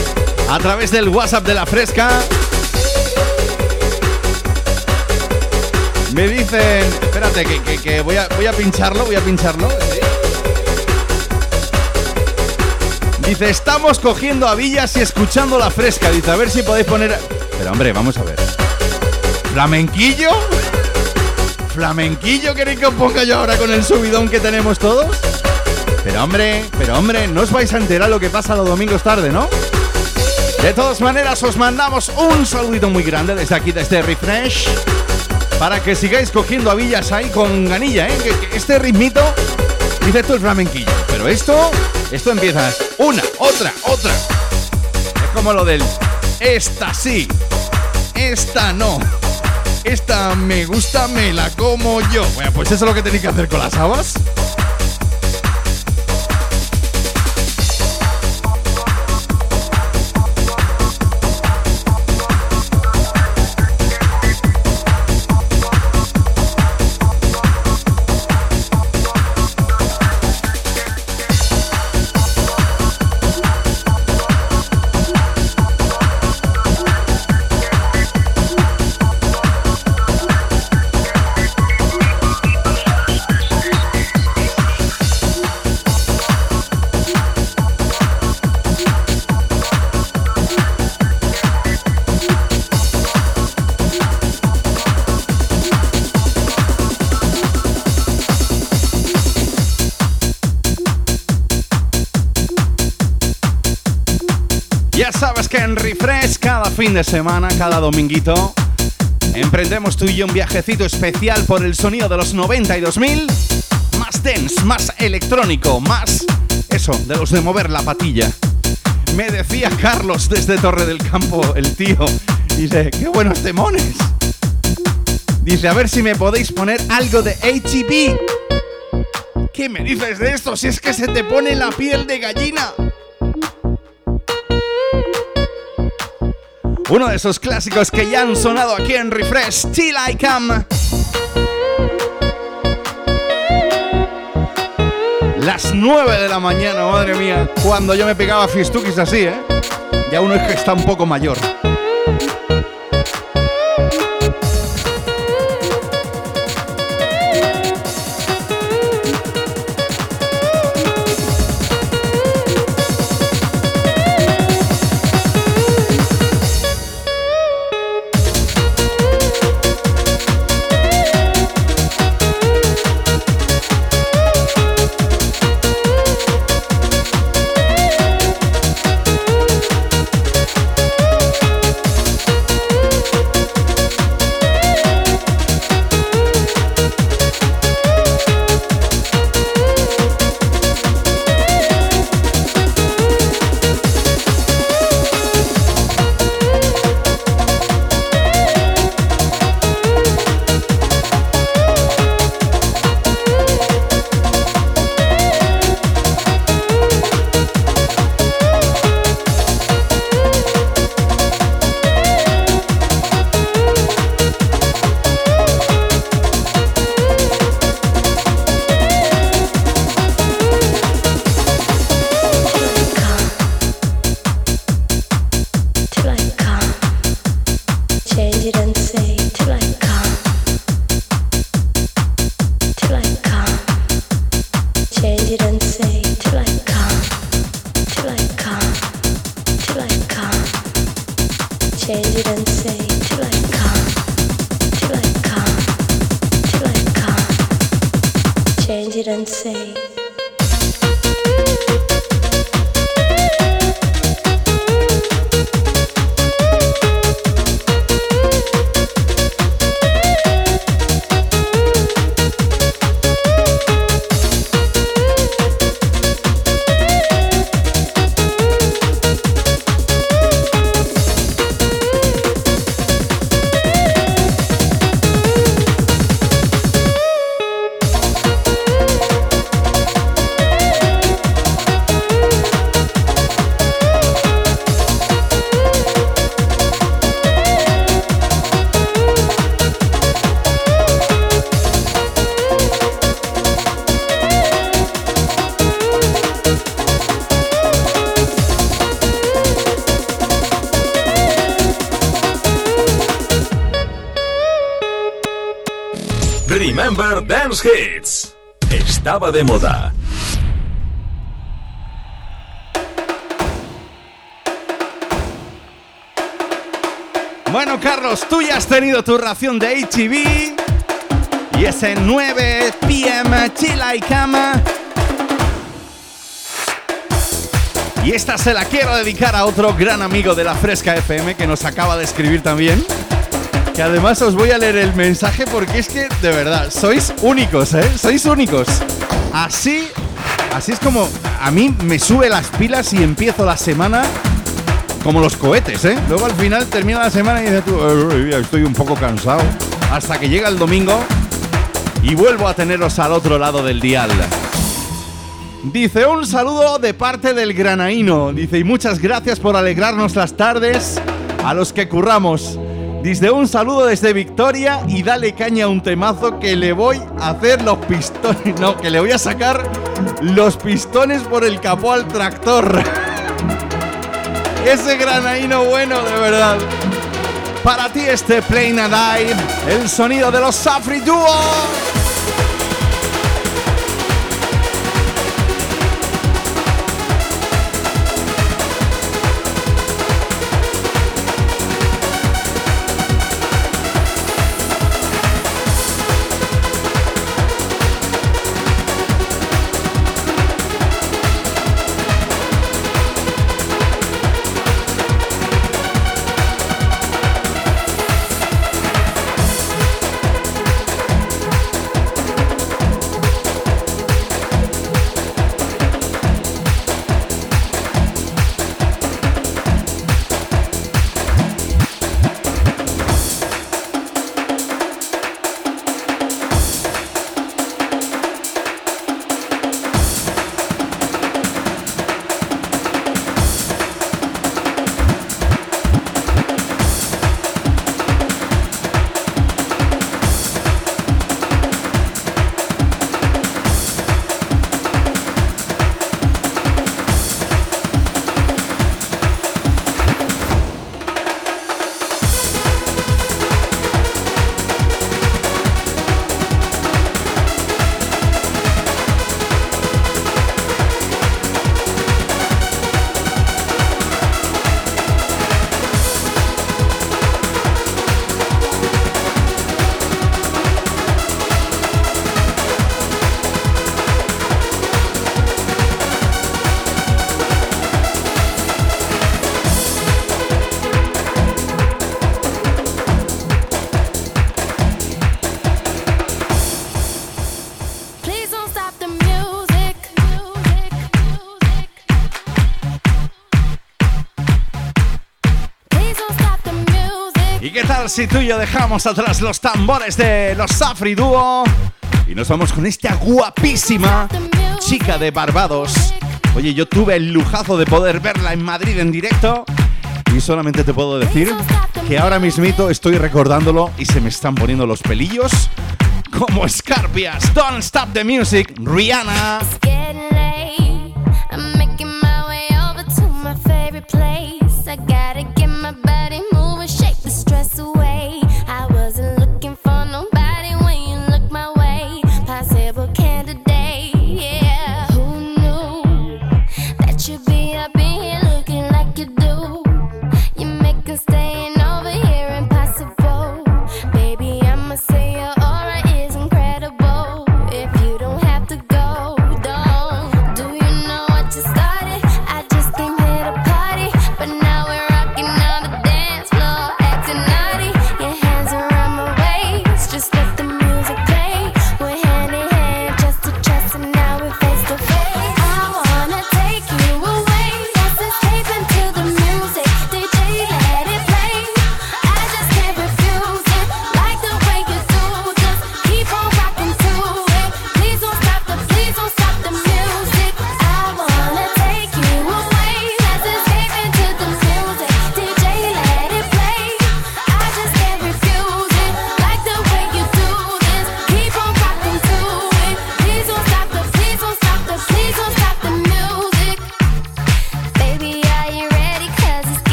a través del WhatsApp de la fresca. Me dicen, espérate, que, voy, a, voy a pincharlo, voy a pincharlo. Dice, estamos cogiendo a Villas y escuchando la fresca. Dice, a ver si podéis poner... Pero hombre, vamos a ver. ¿Flamenquillo? ¿Flamenquillo queréis que os ponga yo ahora con el subidón que tenemos todos? Pero hombre, pero hombre, no os vais a enterar lo que pasa los domingos tarde, ¿no? De todas maneras, os mandamos un saludito muy grande desde aquí, desde Refresh, para que sigáis cogiendo a Villas ahí con ganilla, ¿eh? Este ritmito, dice esto el flamenquillo, pero esto, esto empieza una, otra, otra. Es como lo del, esta sí, esta no. Esta me gusta, me la como yo. Bueno, pues eso es lo que tenéis que hacer con las habas. Fin de semana, cada dominguito, emprendemos tú y yo un viajecito especial por el sonido de los 92.000. Más dance, más electrónico, más eso, de los de mover la patilla. Me decía Carlos desde Torre del Campo, el tío, dice, qué buenos demones. Dice, a ver si me podéis poner algo de HEB. ¿Qué me dices de esto? Si es que se te pone la piel de gallina. Uno de esos clásicos que ya han sonado aquí en Refresh, Till I Come. Las 9 de la mañana, madre mía, cuando yo me pegaba fistukis así, ¿eh? Ya uno es que está un poco mayor. De moda. Bueno, Carlos, tú ya has tenido tu ración de HTV. Y ese 9 pm chila y cama. Y esta se la quiero dedicar a otro gran amigo de la Fresca FM que nos acaba de escribir también. Que además os voy a leer el mensaje porque es que, de verdad, sois únicos, ¿eh? Sois únicos. Así, así es como a mí me sube las pilas y empiezo la semana como los cohetes, ¿eh? Luego al final termina la semana y dices tú, estoy un poco cansado. Hasta que llega el domingo y vuelvo a teneros al otro lado del dial. Dice un saludo de parte del granaíno. Dice y muchas gracias por alegrarnos las tardes a los que curramos. Dice un saludo desde Victoria y dale caña a un temazo que le voy a hacer los pistones. No, que le voy a sacar los pistones por el capó al tractor. Ese granaíno bueno, de verdad. Para ti este Plain and el sonido de los Safri Duo. ¿Y qué tal si tú y yo dejamos atrás los tambores de los Safri Duo y nos vamos con esta guapísima chica de Barbados? Oye, yo tuve el lujazo de poder verla en Madrid en directo y solamente te puedo decir que ahora mismito estoy recordándolo y se me están poniendo los pelillos como escarpias. Don't stop the music, Rihanna.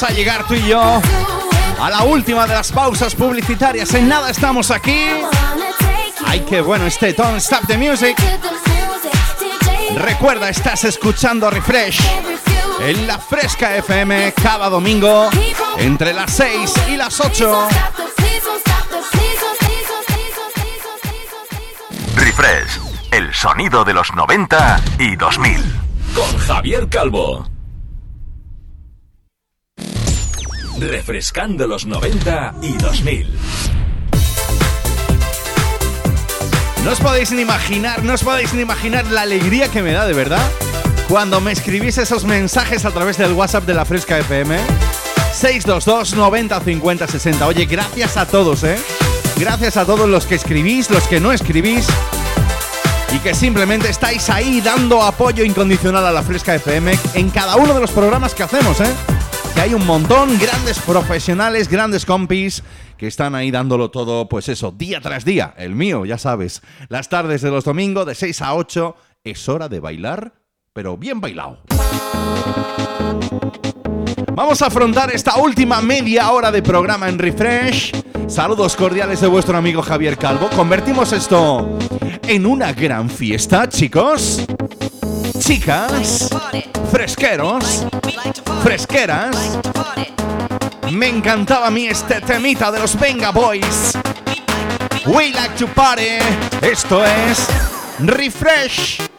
Vamos a llegar tú y yo a la última de las pausas publicitarias. En nada estamos aquí. Ay, qué bueno este Don't Stop the Music. Recuerda, estás escuchando Refresh en la Fresca FM cada domingo entre las 6 y las 8. Refresh, el sonido de los 90 y 2000 con Javier Calvo. Refrescando los 90 y 2000. No os podéis ni imaginar, no os podéis ni imaginar la alegría que me da de verdad cuando me escribís esos mensajes a través del WhatsApp de la Fresca FM 622 90 50 60. Oye, gracias a todos, ¿eh? Gracias a todos los que escribís, los que no escribís y que simplemente estáis ahí dando apoyo incondicional a la Fresca FM en cada uno de los programas que hacemos, ¿eh? Hay un montón, grandes profesionales, grandes compis que están ahí dándolo todo, pues eso, día tras día. El mío, ya sabes, las tardes de los domingos de 6 a 8 es hora de bailar, pero bien bailado. Vamos a afrontar esta última media hora de programa en Refresh. Saludos cordiales de vuestro amigo Javier Calvo. Convertimos esto en una gran fiesta, chicos. Chicas, fresqueros, fresqueras. Me encantaba a mí este temita de los Venga Boys. We like to party. Esto es Refresh.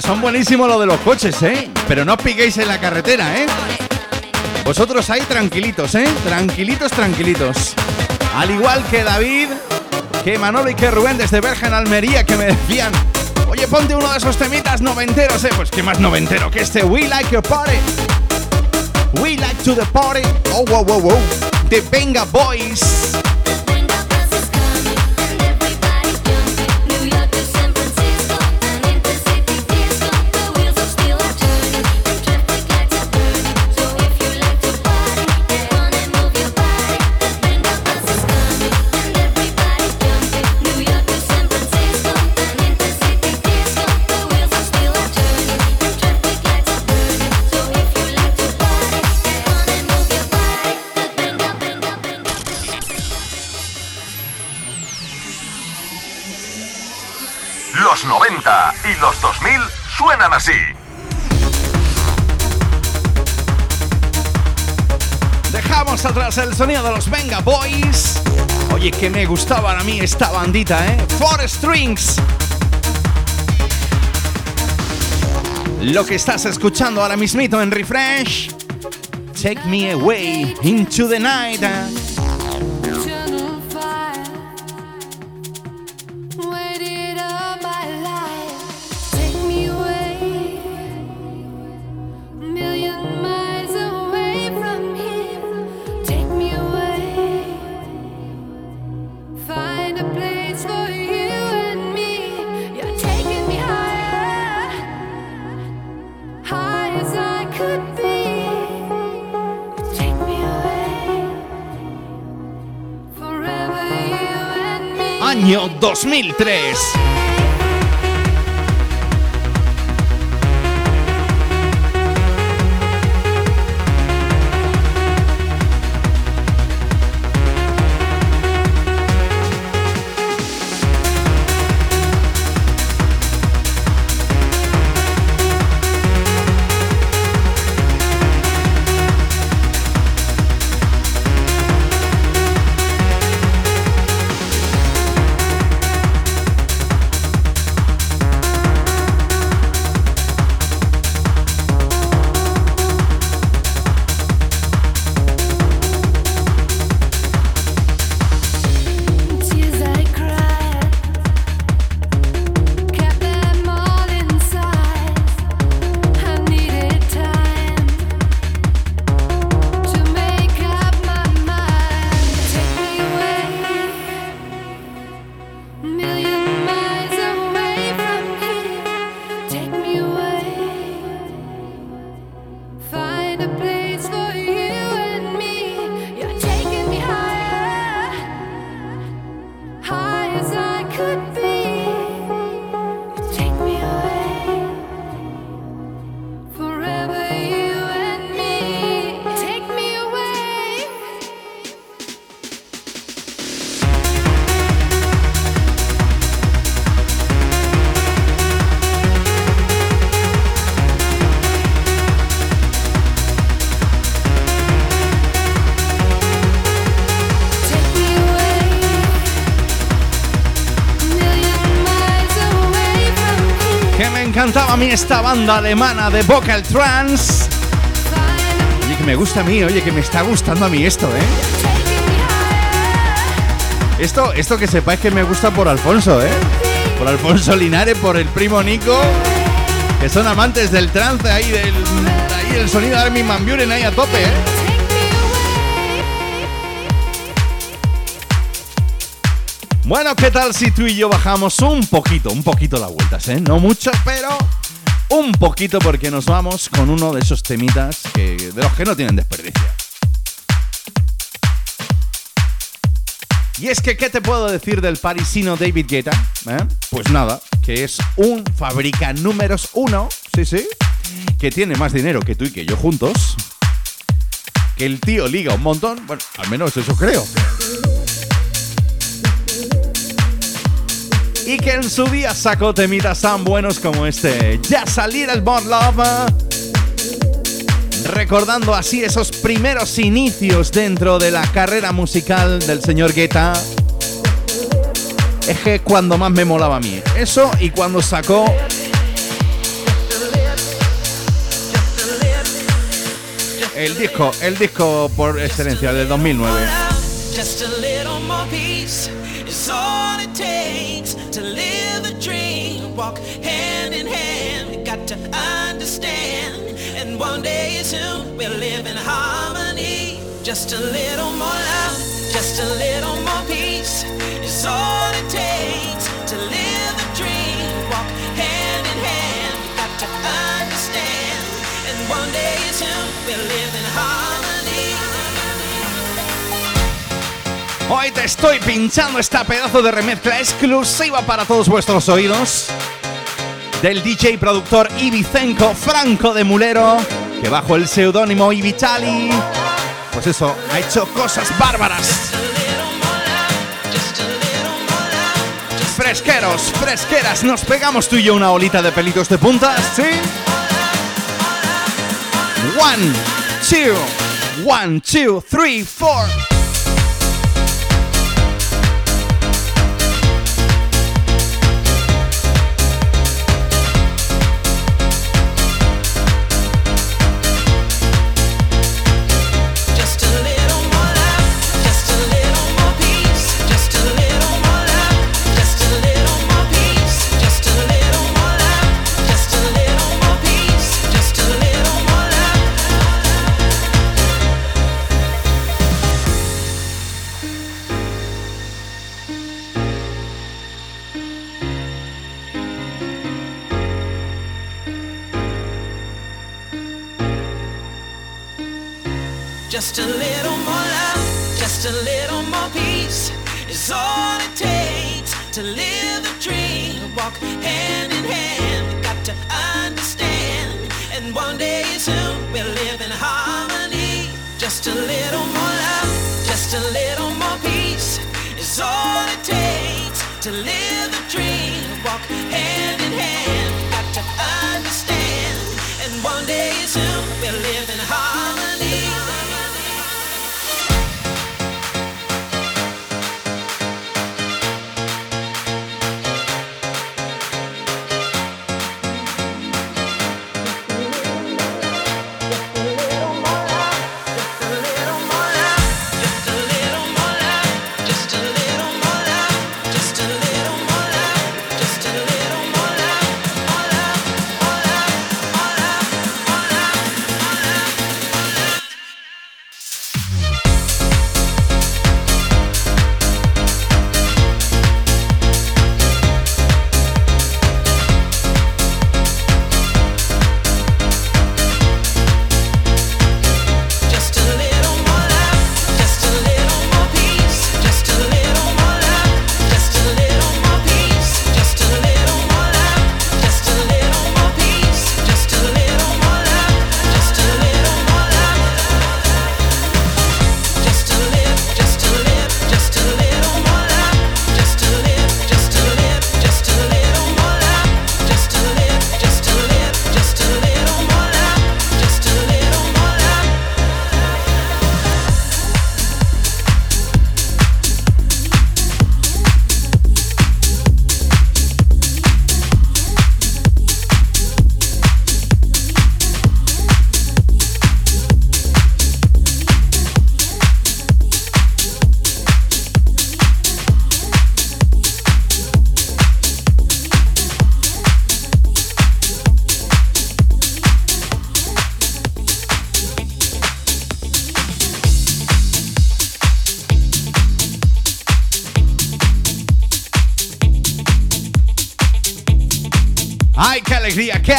Son buenísimos lo de los coches, ¿eh? Pero no os piquéis en la carretera, ¿eh? Vosotros ahí tranquilitos, ¿eh? Tranquilitos, tranquilitos. Al igual que David, que Manolo y que Rubén desde Bergen, Almería, que me decían, oye, ponte uno de esos temitas noventeros, ¿eh? Pues qué más noventero que este We Like Your Party. We Like to the Party. Oh, wow, wow, wow. The Venga Boys. El sonido de los Venga Boys. Oye, que me gustaban a mí esta bandita, ¿eh? Four Strings. Lo que estás escuchando ahora mismito en Refresh. Take me away into the night. 2003. Esta banda alemana de vocal trance. Oye, que me gusta a mí, oye, que me está gustando a mí esto, ¿eh? Esto, esto que sepáis que me gusta por Alfonso, ¿eh? Por Alfonso Linares, por el primo Nico, que son amantes del trance ahí, del ahí el sonido de Armin Van ahí a tope, ¿eh? Bueno, ¿qué tal si tú y yo bajamos un poquito, un poquito las vueltas, eh? No mucho, pero un poquito porque nos vamos con uno de esos temitas de los que no tienen desperdicio. Y es que, ¿qué te puedo decir del parisino David Guetta? Eh? Pues nada, que es un fabrica números uno, sí, sí, que tiene más dinero que tú y que yo juntos, que el tío liga un montón, bueno, al menos eso creo. y que en su día sacó temitas tan buenos como este. Ya salir el Bond Love. Recordando así esos primeros inicios dentro de la carrera musical del señor Guetta. Es que cuando más me molaba a mí. Eso y cuando sacó el disco, el disco por excelencia del 2009. A is all it takes to live the dream. Walk hand in hand, we got to understand. And one day soon we'll live in harmony. Just a little more love, just a little more peace is all it takes to live the dream. Walk hand in hand, we got to understand. And one day soon we'll live in harmony. Hoy te estoy pinchando esta pedazo de remezcla exclusiva para todos vuestros oídos del DJ productor Ibicenco Franco de Mulero, que bajo el seudónimo Ibitali, pues eso, ha hecho cosas bárbaras. Fresqueros, fresqueras, nos pegamos tú y yo una olita de pelitos de puntas, ¿sí? One, two, one, two, three, four. All it takes to live the dream. Walk hand in hand, got to understand. And one day soon we'll live in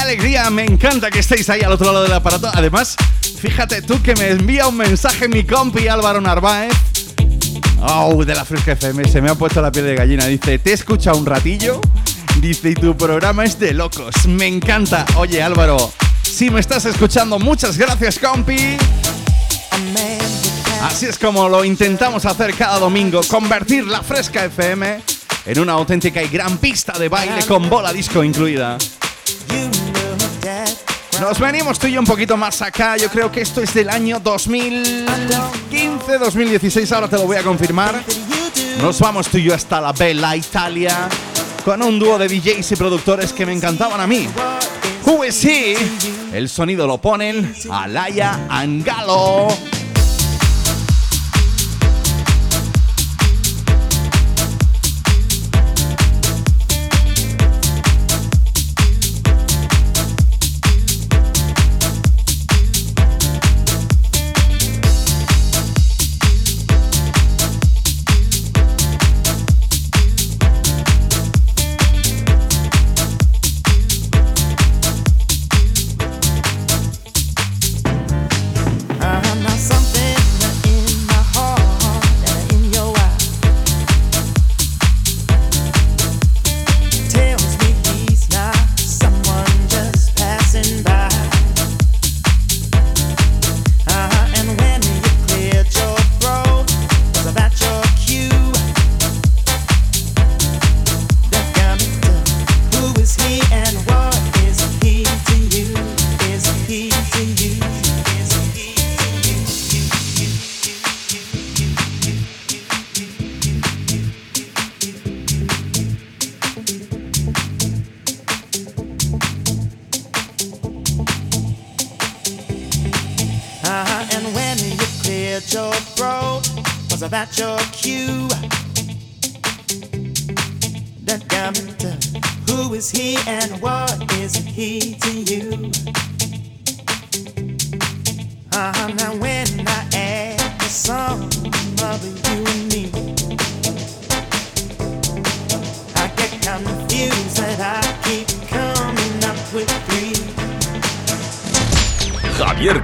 alegría! Me encanta que estéis ahí al otro lado del aparato. Además, fíjate tú que me envía un mensaje mi compi Álvaro Narváez. Oh, de la Fresca FM, se me ha puesto la piel de gallina. Dice, te he escuchado un ratillo. Dice, y tu programa es de locos. Me encanta. Oye, Álvaro, si me estás escuchando, muchas gracias, compi. Así es como lo intentamos hacer cada domingo, convertir la Fresca FM en una auténtica y gran pista de baile con bola disco incluida. Nos venimos tú y yo un poquito más acá, yo creo que esto es del año 2015, 2016, ahora te lo voy a confirmar. Nos vamos tú y yo hasta la Bella Italia con un dúo de DJs y productores que me encantaban a mí. Who is he? El sonido lo ponen Alaya Angalo.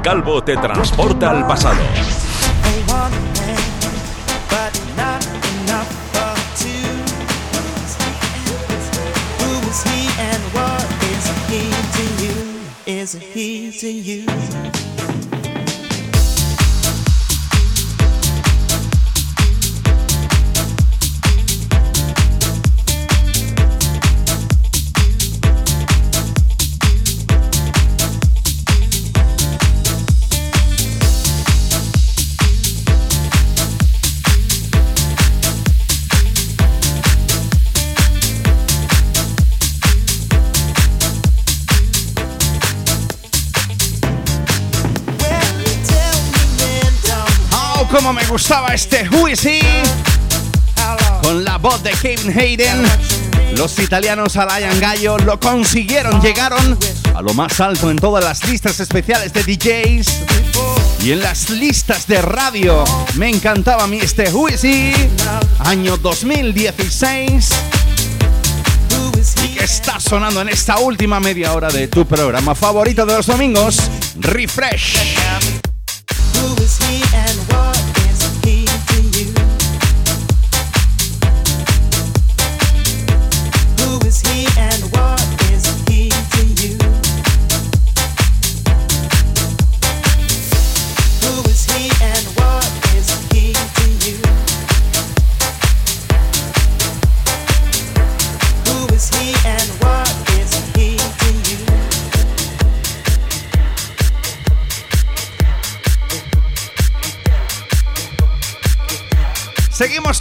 Calvo te transporta al pasado. me este Who? Con la voz de Kevin Hayden. Los italianos Alain Gallo lo consiguieron, llegaron a lo más alto en todas las listas especiales de DJs y en las listas de radio. Me encantaba a mí este Who? Año 2016. Y que está sonando en esta última media hora de tu programa favorito de los domingos, Refresh.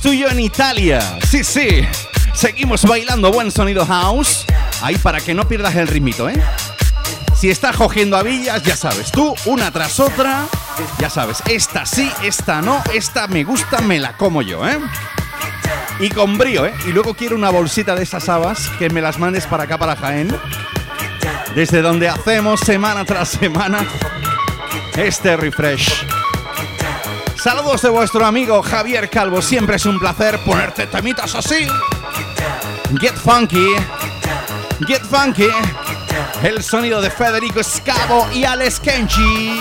Tú y yo en Italia. Sí, sí. Seguimos bailando buen sonido house. Ahí para que no pierdas el ritmito, ¿eh? Si estás cogiendo a ya sabes, tú una tras otra, ya sabes, esta sí, esta no, esta me gusta, me la como yo, ¿eh? Y con brío, ¿eh? Y luego quiero una bolsita de esas habas que me las mandes para acá, para Jaén. Desde donde hacemos semana tras semana este refresh. Saludos de vuestro amigo Javier Calvo. Siempre es un placer ponerte temitas así. Get funky. Get funky. El sonido de Federico Scavo y Alex Kenji.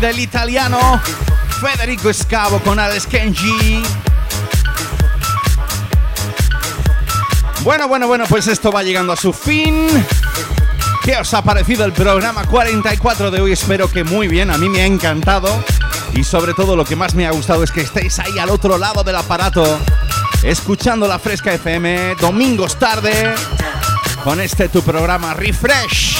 Del italiano Federico Scavo con Alex Kenji. Bueno, bueno, bueno, pues esto va llegando a su fin. ¿Qué os ha parecido el programa 44 de hoy? Espero que muy bien, a mí me ha encantado. Y sobre todo lo que más me ha gustado es que estéis ahí al otro lado del aparato, escuchando la Fresca FM, domingos tarde, con este tu programa Refresh.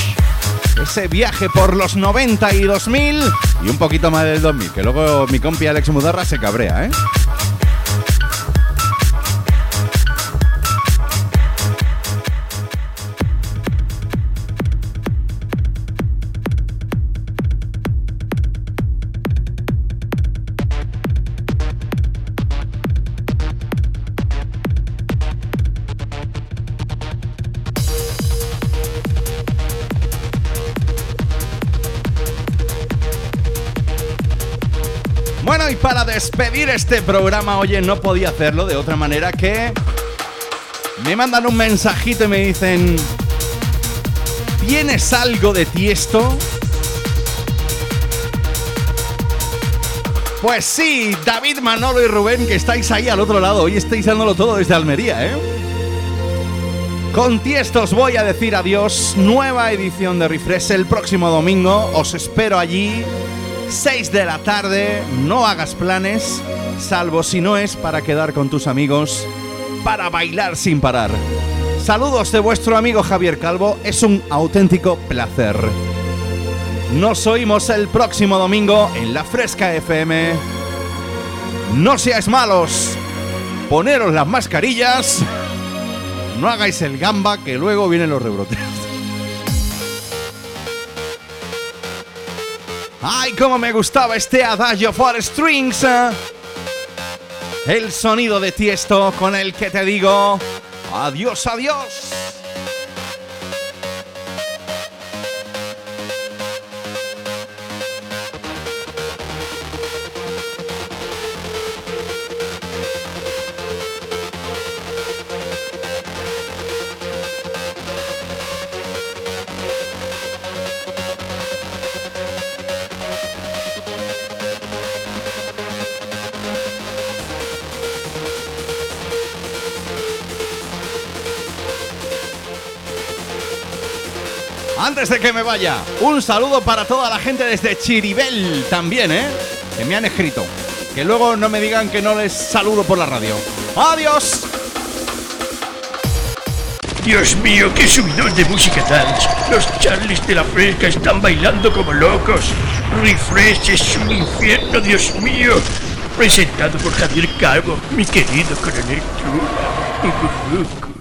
Ese viaje por los 90 y 2000 y un poquito más del 2000, que luego mi compi Alex Mudarra se cabrea, ¿eh? Despedir este programa, oye, no podía hacerlo de otra manera que me mandan un mensajito y me dicen, ¿tienes algo de tiesto? Pues sí, David, Manolo y Rubén, que estáis ahí al otro lado, hoy estáis dándolo todo desde Almería, ¿eh? Con Tiesto os voy a decir adiós, nueva edición de Refresh el próximo domingo, os espero allí. 6 de la tarde, no hagas planes, salvo si no es para quedar con tus amigos, para bailar sin parar. Saludos de vuestro amigo Javier Calvo, es un auténtico placer. Nos oímos el próximo domingo en la Fresca FM. No seáis malos, poneros las mascarillas, no hagáis el gamba que luego vienen los rebrotes. ¡Ay, cómo me gustaba este Adagio for Strings! eh. El sonido de tiesto con el que te digo adiós, adiós. Antes de que me vaya, un saludo para toda la gente desde Chiribel también, ¿eh? Que me han escrito. Que luego no me digan que no les saludo por la radio. ¡Adiós! Dios mío, qué subidón de música dance. Los Charlies de la Fresca están bailando como locos. Refresh es un infierno, Dios mío. Presentado por Javier Calvo, mi querido coronel Trula.